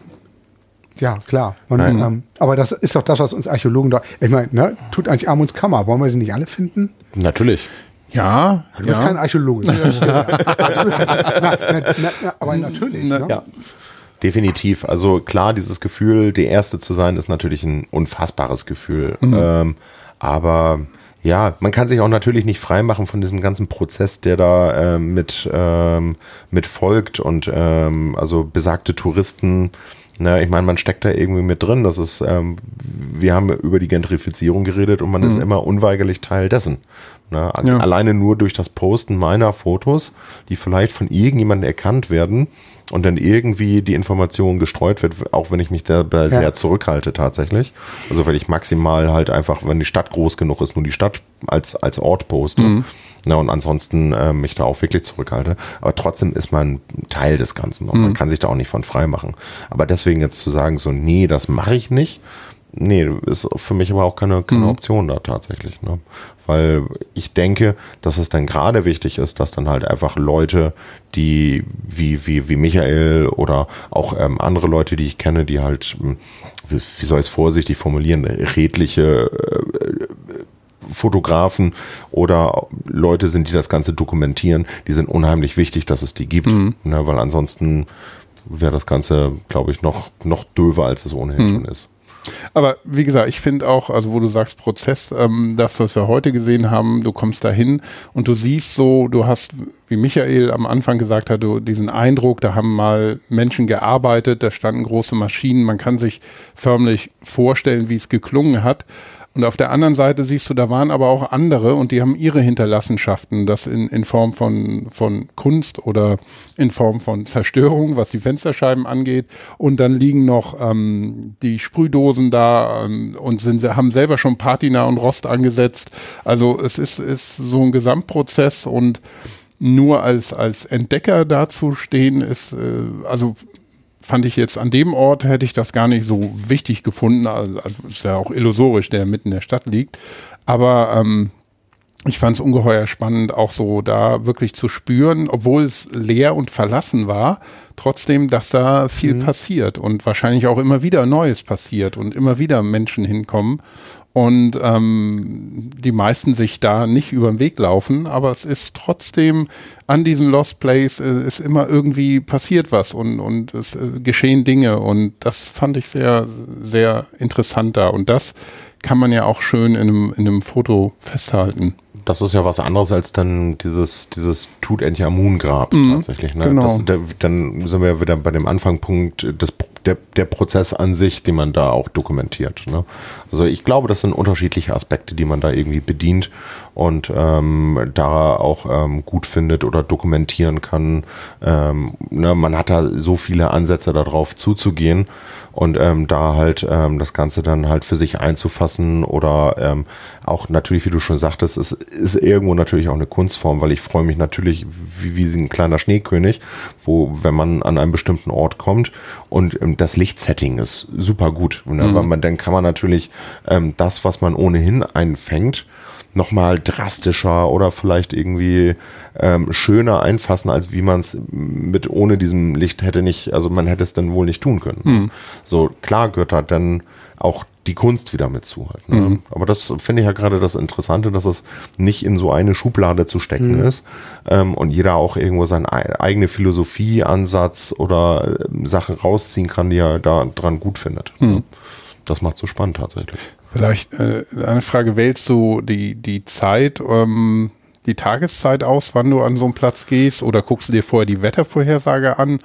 ja, klar. Und, ähm, aber das ist doch das, was uns Archäologen da. Ich meine, ne, tut eigentlich Amunds Kammer. Wollen wir sie nicht alle finden? Natürlich. Ja. Du bist ja. kein Archäologe. na, na, na, aber natürlich. Ne? Ja. Definitiv. Also klar, dieses Gefühl, der Erste zu sein, ist natürlich ein unfassbares Gefühl. Mhm. Ähm, aber ja, man kann sich auch natürlich nicht freimachen von diesem ganzen Prozess, der da ähm, mit, ähm, mit folgt und ähm, also besagte Touristen na, ich meine, man steckt da irgendwie mit drin. Das ist, ähm, wir haben über die Gentrifizierung geredet und man mhm. ist immer unweigerlich Teil dessen. Na, ja. Alleine nur durch das Posten meiner Fotos, die vielleicht von irgendjemandem erkannt werden und dann irgendwie die Information gestreut wird, auch wenn ich mich dabei ja. sehr zurückhalte tatsächlich. Also weil ich maximal halt einfach, wenn die Stadt groß genug ist, nur die Stadt als, als Ort poste. Mhm. Na, und ansonsten äh, mich da auch wirklich zurückhalte. Aber trotzdem ist man Teil des Ganzen und mhm. man kann sich da auch nicht von frei machen. Aber deswegen jetzt zu sagen, so, nee, das mache ich nicht, nee, ist für mich aber auch keine, keine mhm. Option da tatsächlich. Ne? Weil ich denke, dass es dann gerade wichtig ist, dass dann halt einfach Leute, die wie, wie, wie Michael oder auch ähm, andere Leute, die ich kenne, die halt, hm, wie, wie soll ich es vorsichtig formulieren, redliche äh, Fotografen oder Leute sind, die das Ganze dokumentieren, die sind unheimlich wichtig, dass es die gibt, mhm. ne, weil ansonsten wäre das Ganze, glaube ich, noch, noch döver, als es ohnehin mhm. schon ist. Aber wie gesagt, ich finde auch, also wo du sagst Prozess, ähm, das, was wir heute gesehen haben, du kommst dahin und du siehst so, du hast, wie Michael am Anfang gesagt hat, diesen Eindruck, da haben mal Menschen gearbeitet, da standen große Maschinen, man kann sich förmlich vorstellen, wie es geklungen hat. Und auf der anderen Seite siehst du, da waren aber auch andere und die haben ihre Hinterlassenschaften, das in, in Form von, von Kunst oder in Form von Zerstörung, was die Fensterscheiben angeht. Und dann liegen noch ähm, die Sprühdosen da ähm, und sind, haben selber schon Patina und Rost angesetzt. Also es ist, ist so ein Gesamtprozess und nur als, als Entdecker dazustehen, ist, äh, also fand ich jetzt an dem Ort hätte ich das gar nicht so wichtig gefunden. Also, also ist ja auch illusorisch, der mitten in der Stadt liegt. Aber ähm, ich fand es ungeheuer spannend, auch so da wirklich zu spüren, obwohl es leer und verlassen war, trotzdem, dass da viel mhm. passiert und wahrscheinlich auch immer wieder Neues passiert und immer wieder Menschen hinkommen und ähm, die meisten sich da nicht über den Weg laufen, aber es ist trotzdem an diesem Lost Place äh, ist immer irgendwie passiert was und und es äh, geschehen Dinge und das fand ich sehr sehr interessant da und das kann man ja auch schön in einem, in einem Foto festhalten das ist ja was anderes als dann dieses, dieses Tutanchamun-Grab mhm, tatsächlich. Ne? Genau. Das, der, dann sind wir wieder bei dem Anfangpunkt des der, der Prozess an sich, den man da auch dokumentiert. Ne? Also ich glaube, das sind unterschiedliche Aspekte, die man da irgendwie bedient und ähm, da auch ähm, gut findet oder dokumentieren kann. Ähm, ne, man hat da so viele Ansätze darauf zuzugehen und ähm, da halt ähm, das Ganze dann halt für sich einzufassen oder ähm, auch natürlich, wie du schon sagtest, es ist irgendwo natürlich auch eine Kunstform, weil ich freue mich natürlich wie, wie ein kleiner Schneekönig, wo wenn man an einen bestimmten Ort kommt und ähm, das Lichtsetting ist super gut, ne? Mhm. weil man dann kann man natürlich ähm, das, was man ohnehin einfängt, nochmal drastischer oder vielleicht irgendwie ähm, schöner einfassen, als wie man es mit ohne diesem Licht hätte nicht, also man hätte es dann wohl nicht tun können. Mhm. So klar gehört da dann auch die Kunst wieder mit zu halt. Ne? Mhm. Aber das finde ich ja gerade das Interessante, dass es nicht in so eine Schublade zu stecken mhm. ist ähm, und jeder auch irgendwo seine eigene Philosophie, Ansatz oder äh, Sachen rausziehen kann, die er da dran gut findet. Ne? Mhm. Das macht so spannend tatsächlich. Vielleicht äh, eine Frage, wählst du die, die Zeit, ähm, die Tageszeit aus, wann du an so einen Platz gehst oder guckst du dir vorher die Wettervorhersage an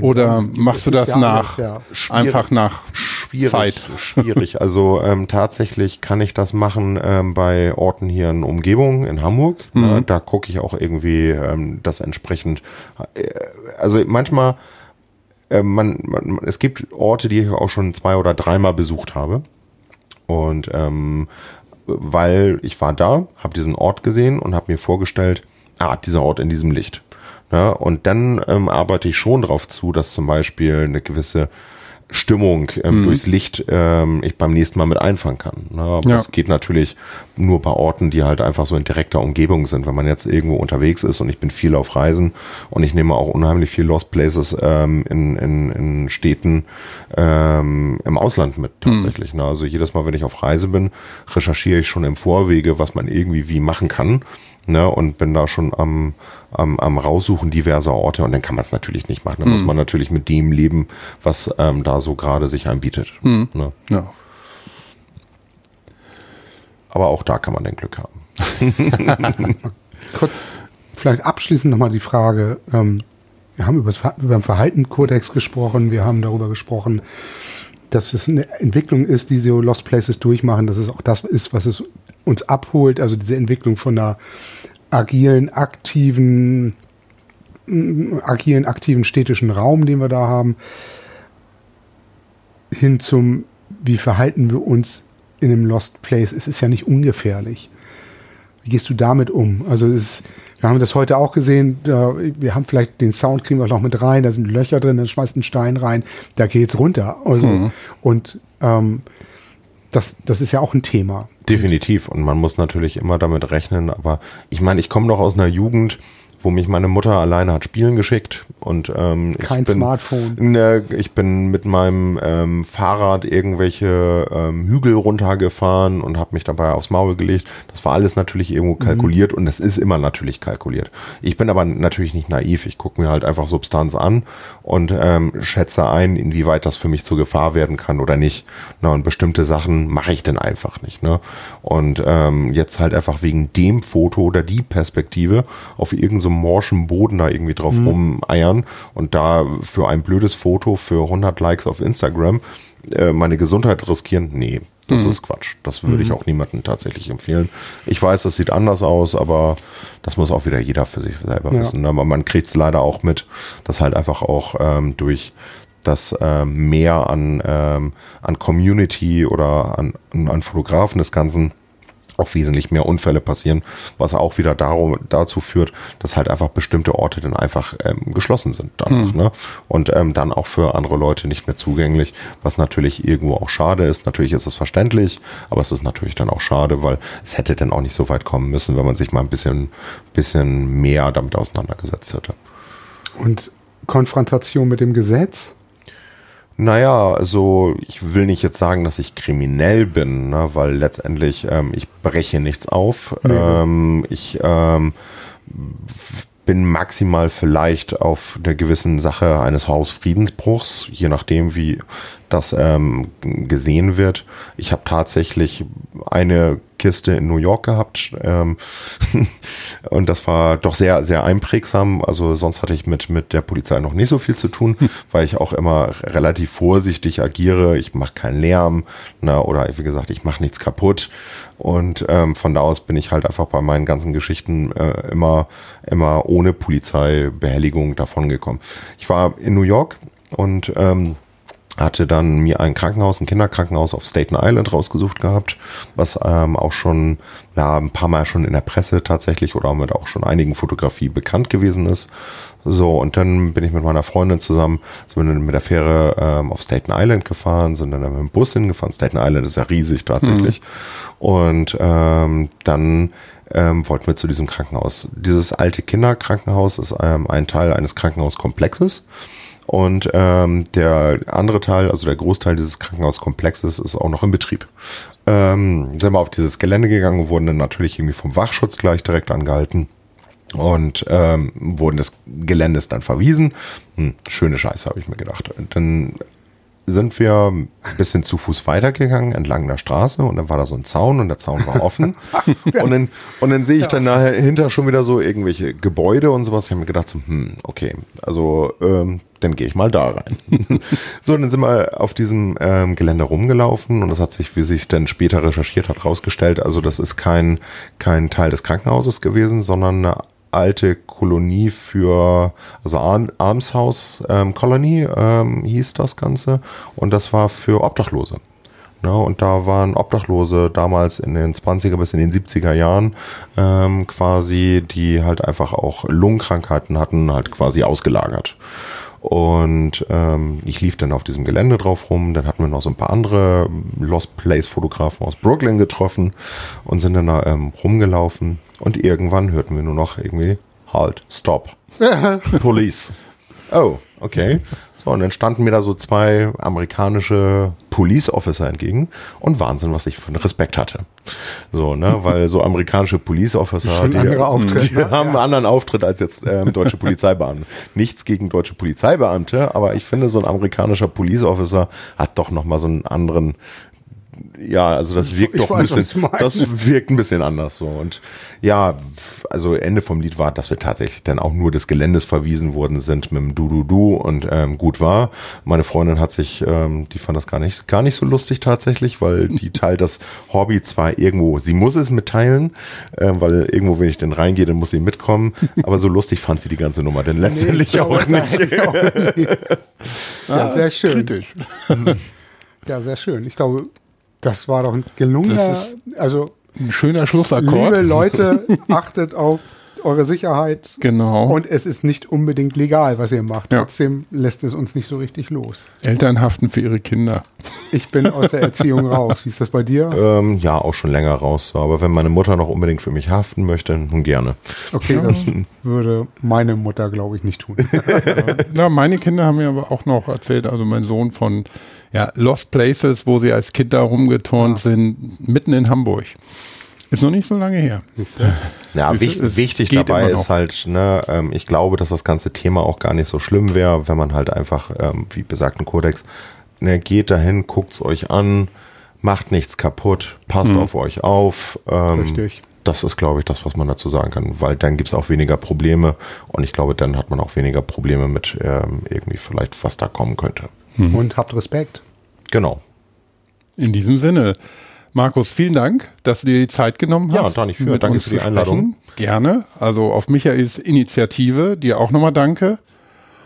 oder machst du das nach, ja. einfach nach schwierig, Zeit? Schwierig. Also ähm, tatsächlich kann ich das machen ähm, bei Orten hier in Umgebung in Hamburg. Mhm. Ne, da gucke ich auch irgendwie ähm, das entsprechend. Äh, also manchmal, äh, man, man, es gibt Orte, die ich auch schon zwei oder dreimal besucht habe. Und ähm, weil ich war da, habe diesen Ort gesehen und habe mir vorgestellt, ah, dieser Ort in diesem Licht. Ja, und dann ähm, arbeite ich schon darauf zu, dass zum Beispiel eine gewisse Stimmung ähm, mhm. durchs Licht ähm, ich beim nächsten Mal mit einfangen kann. Ne? Aber ja. das geht natürlich nur bei Orten, die halt einfach so in direkter Umgebung sind. Wenn man jetzt irgendwo unterwegs ist und ich bin viel auf Reisen und ich nehme auch unheimlich viel Lost Places ähm, in, in, in Städten ähm, im Ausland mit mhm. tatsächlich. Mhm. Ne? Also jedes Mal, wenn ich auf Reise bin, recherchiere ich schon im Vorwege, was man irgendwie wie machen kann. Ne, und bin da schon am, am, am raussuchen diverser Orte und dann kann man es natürlich nicht machen. Dann mhm. muss man natürlich mit dem leben, was ähm, da so gerade sich anbietet. Mhm. Ne? Ja. Aber auch da kann man dann Glück haben. Kurz, vielleicht abschließend nochmal die Frage, ähm, wir haben über, das, über den Verhaltenskodex gesprochen, wir haben darüber gesprochen, dass es eine Entwicklung ist, die so Lost Places durchmachen, dass es auch das ist, was es uns abholt, also diese Entwicklung von einer agilen, aktiven, agilen, aktiven städtischen Raum, den wir da haben, hin zum, wie verhalten wir uns in einem Lost Place. Es ist ja nicht ungefährlich. Wie gehst du damit um? Also es, wir haben das heute auch gesehen, wir haben vielleicht den Sound kriegen wir noch mit rein, da sind Löcher drin, dann schmeißt ein Stein rein, da geht's runter. Also, mhm. Und ähm, das, das ist ja auch ein Thema. Definitiv. Und man muss natürlich immer damit rechnen. Aber ich meine, ich komme doch aus einer Jugend, wo mich meine Mutter alleine hat spielen geschickt. Und ähm, Kein ich bin, Smartphone. Ne, ich bin mit meinem ähm, Fahrrad irgendwelche ähm, Hügel runtergefahren und habe mich dabei aufs Maul gelegt. Das war alles natürlich irgendwo kalkuliert und es ist immer natürlich kalkuliert. Ich bin aber natürlich nicht naiv. Ich gucke mir halt einfach Substanz an und ähm, schätze ein, inwieweit das für mich zur Gefahr werden kann oder nicht. Na, und bestimmte Sachen mache ich dann einfach nicht. Ne? Und ähm, jetzt halt einfach wegen dem Foto oder die Perspektive auf irgendeinem so morschen Boden da irgendwie drauf rumeiern und da für ein blödes Foto für 100 Likes auf Instagram äh, meine Gesundheit riskieren, nee, das ist Quatsch. Das würde ich auch niemandem tatsächlich empfehlen. Ich weiß, das sieht anders aus, aber das muss auch wieder jeder für sich selber Ja. wissen. Aber man kriegt es leider auch mit, dass halt einfach auch ähm, durch das ähm, Mehr an, ähm, an Community oder an, an Fotografen des Ganzen auch wesentlich mehr Unfälle passieren, was auch wieder darum, dazu führt, dass halt einfach bestimmte Orte dann einfach ähm, geschlossen sind danach, ne? Und ähm, dann auch für andere Leute nicht mehr zugänglich, was natürlich irgendwo auch schade ist. Natürlich ist es verständlich, aber es ist natürlich dann auch schade, weil es hätte dann auch nicht so weit kommen müssen, wenn man sich mal ein bisschen, bisschen mehr damit auseinandergesetzt hätte. Und Konfrontation mit dem Gesetz? Naja, also ich will nicht jetzt sagen, dass ich kriminell bin, ne, weil letztendlich ähm, ich breche nichts auf. Ähm, ich ähm, bin maximal vielleicht auf der gewissen Sache eines Hausfriedensbruchs, je nachdem, wie das ähm, gesehen wird. Ich habe tatsächlich eine Kiste in New York gehabt ähm, und das war doch sehr, sehr einprägsam. Also sonst hatte ich mit, mit der Polizei noch nicht so viel zu tun, weil ich auch immer relativ vorsichtig agiere. Ich mache keinen Lärm na, oder wie gesagt, ich mache nichts kaputt. Und ähm, von da aus bin ich halt einfach bei meinen ganzen Geschichten äh, immer, immer ohne Polizeibehelligung davongekommen. Ich war in New York und ähm, hatte dann mir ein Krankenhaus, ein Kinderkrankenhaus auf Staten Island rausgesucht gehabt, was ähm, auch schon ja, ein paar Mal schon in der Presse tatsächlich oder mit auch schon einigen Fotografie bekannt gewesen ist. So, und dann bin ich mit meiner Freundin zusammen, sind wir dann mit der Fähre ähm, auf Staten Island gefahren, sind dann mit dem Bus hingefahren. Staten Island ist ja riesig tatsächlich. Und ähm, dann ähm, wollten wir zu diesem Krankenhaus. Dieses alte Kinderkrankenhaus ist ähm, ein Teil eines Krankenhauskomplexes. Und ähm, der andere Teil, also der Großteil dieses Krankenhauskomplexes, ist auch noch in Betrieb. Ähm, sind wir auf dieses Gelände gegangen wurden dann natürlich irgendwie vom Wachschutz gleich direkt angehalten und ähm, wurden des Geländes dann verwiesen. Hm, schöne Scheiße, habe ich mir gedacht. Dann sind wir ein bisschen zu Fuß weitergegangen entlang der Straße und dann war da so ein Zaun und der Zaun war offen. und dann, und dann sehe ich dann dahinter schon wieder so irgendwelche Gebäude und sowas. Ich habe mir gedacht, so, hm, okay, also ähm, dann gehe ich mal da rein. so, und dann sind wir auf diesem ähm, Gelände rumgelaufen und das hat sich, wie sich dann später recherchiert hat, rausgestellt, also das ist kein, kein Teil des Krankenhauses gewesen, sondern eine alte Kolonie für, also Armshaus ähm, Colony ähm, hieß das Ganze und das war für Obdachlose. Ja, und da waren Obdachlose damals in den 20er bis in den 70er Jahren ähm, quasi, die halt einfach auch Lungenkrankheiten hatten, halt quasi ausgelagert. Und ähm, ich lief dann auf diesem Gelände drauf rum. Dann hatten wir noch so ein paar andere Lost Place-Fotografen aus Brooklyn getroffen und sind dann da ähm, rumgelaufen. Und irgendwann hörten wir nur noch irgendwie Halt, Stop, Police. Oh, okay. So, und dann standen mir da so zwei amerikanische Police Officer entgegen und Wahnsinn, was ich für einen Respekt hatte. So, ne, weil so amerikanische Police Officer, die, Auftritt, die ne? haben einen anderen Auftritt als jetzt ähm, deutsche Polizeibeamte. Nichts gegen deutsche Polizeibeamte, aber ich finde, so ein amerikanischer Police Officer hat doch nochmal so einen anderen, ja, also das wirkt Ich doch ein bisschen, das wirkt ein bisschen anders so. Und ja, also Ende vom Lied war, dass wir tatsächlich dann auch nur des Geländes verwiesen worden sind mit dem Du-Du-Du und ähm, gut war. Meine Freundin hat sich, ähm, die fand das gar nicht, gar nicht so lustig tatsächlich, weil die teilt das Hobby zwar irgendwo, sie muss es mitteilen, ähm, weil irgendwo, wenn ich denn reingehe, dann muss sie mitkommen, aber so lustig fand sie die ganze Nummer denn letztendlich Nee, auch nein, nicht. auch nicht. Ja, sehr schön. Kritisch. Ja, sehr schön. Ich glaube, das war doch ein gelungener, Das also Ein schöner Schlussakkord. liebe Leute, achtet auf eure Sicherheit. Genau. Und es ist nicht unbedingt legal, was ihr macht. Ja. Trotzdem lässt es uns nicht so richtig los. Eltern haften für ihre Kinder. Ich bin aus der Erziehung raus. Wie ist das bei dir? Ähm, ja, auch schon länger raus. Aber wenn meine Mutter noch unbedingt für mich haften möchte, nun gerne. Okay, das würde meine Mutter, glaube ich, nicht tun. Ja, meine Kinder haben mir aber auch noch erzählt, also mein Sohn von ja, Lost Places, wo sie als Kind da rumgeturnt sind, mitten in Hamburg. Ist noch nicht so lange her. Ja, Es- wich, es wichtig dabei ist halt, ne, ähm, ich glaube, dass das ganze Thema auch gar nicht so schlimm wäre, wenn man halt einfach, ähm, wie besagten Kodex, ne, geht dahin, guckt's euch an, macht nichts kaputt, passt Mhm. auf euch auf. Ähm, Richtig. Das ist, glaube ich, das, was man dazu sagen kann, weil dann gibt's auch weniger Probleme und ich glaube, dann hat man auch weniger Probleme mit ähm, irgendwie vielleicht, was da kommen könnte. Und habt Respekt. Genau. In diesem Sinne, Markus, vielen Dank, dass du dir die Zeit genommen Ja, hast. da nicht für. mit Danke uns für die Einladung. Gerne. Also auf Michaels Initiative, dir auch nochmal danke.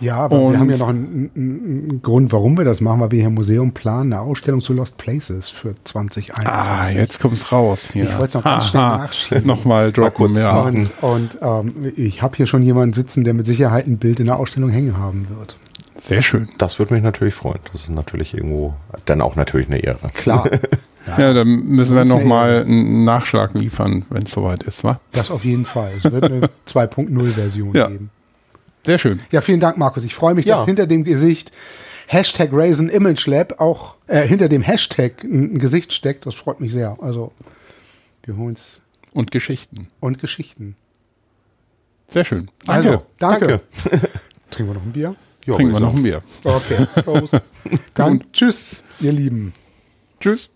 Ja, aber Und- wir haben ja noch einen, einen, Grund, warum wir das machen, weil wir hier im Museum planen, eine Ausstellung zu Lost Places für 2021. Ah, jetzt kommt's raus. Ja. Ich wollte es noch ganz schnell nachschieben. Nochmal droppen, kurz ja. Und, und ähm, ich habe hier schon jemanden sitzen, der mit Sicherheit ein Bild in der Ausstellung hängen haben wird. Sehr schön. Das würde mich natürlich freuen. Das ist natürlich irgendwo dann auch natürlich eine Ehre. Klar, Ja, dann müssen wir nochmal einen Nachschlag liefern, wenn es soweit ist, wa? das auf jeden Fall. Es wird eine 2.0-Version Ja. geben. Sehr schön. Ja, vielen Dank, Markus. Ich freue mich, Ja. dass hinter dem Gesicht Hashtag Raisin Image Lab auch äh, hinter dem Hashtag ein, ein Gesicht steckt. Das freut mich sehr. Also, wir holen es Und Geschichten. und Geschichten. Sehr schön. Danke. Also, danke. Danke. Trinken wir noch ein Bier? Ja, Trinken wir noch ein Bier. Okay. Prost. Dann tschüss, ihr Lieben. Tschüss.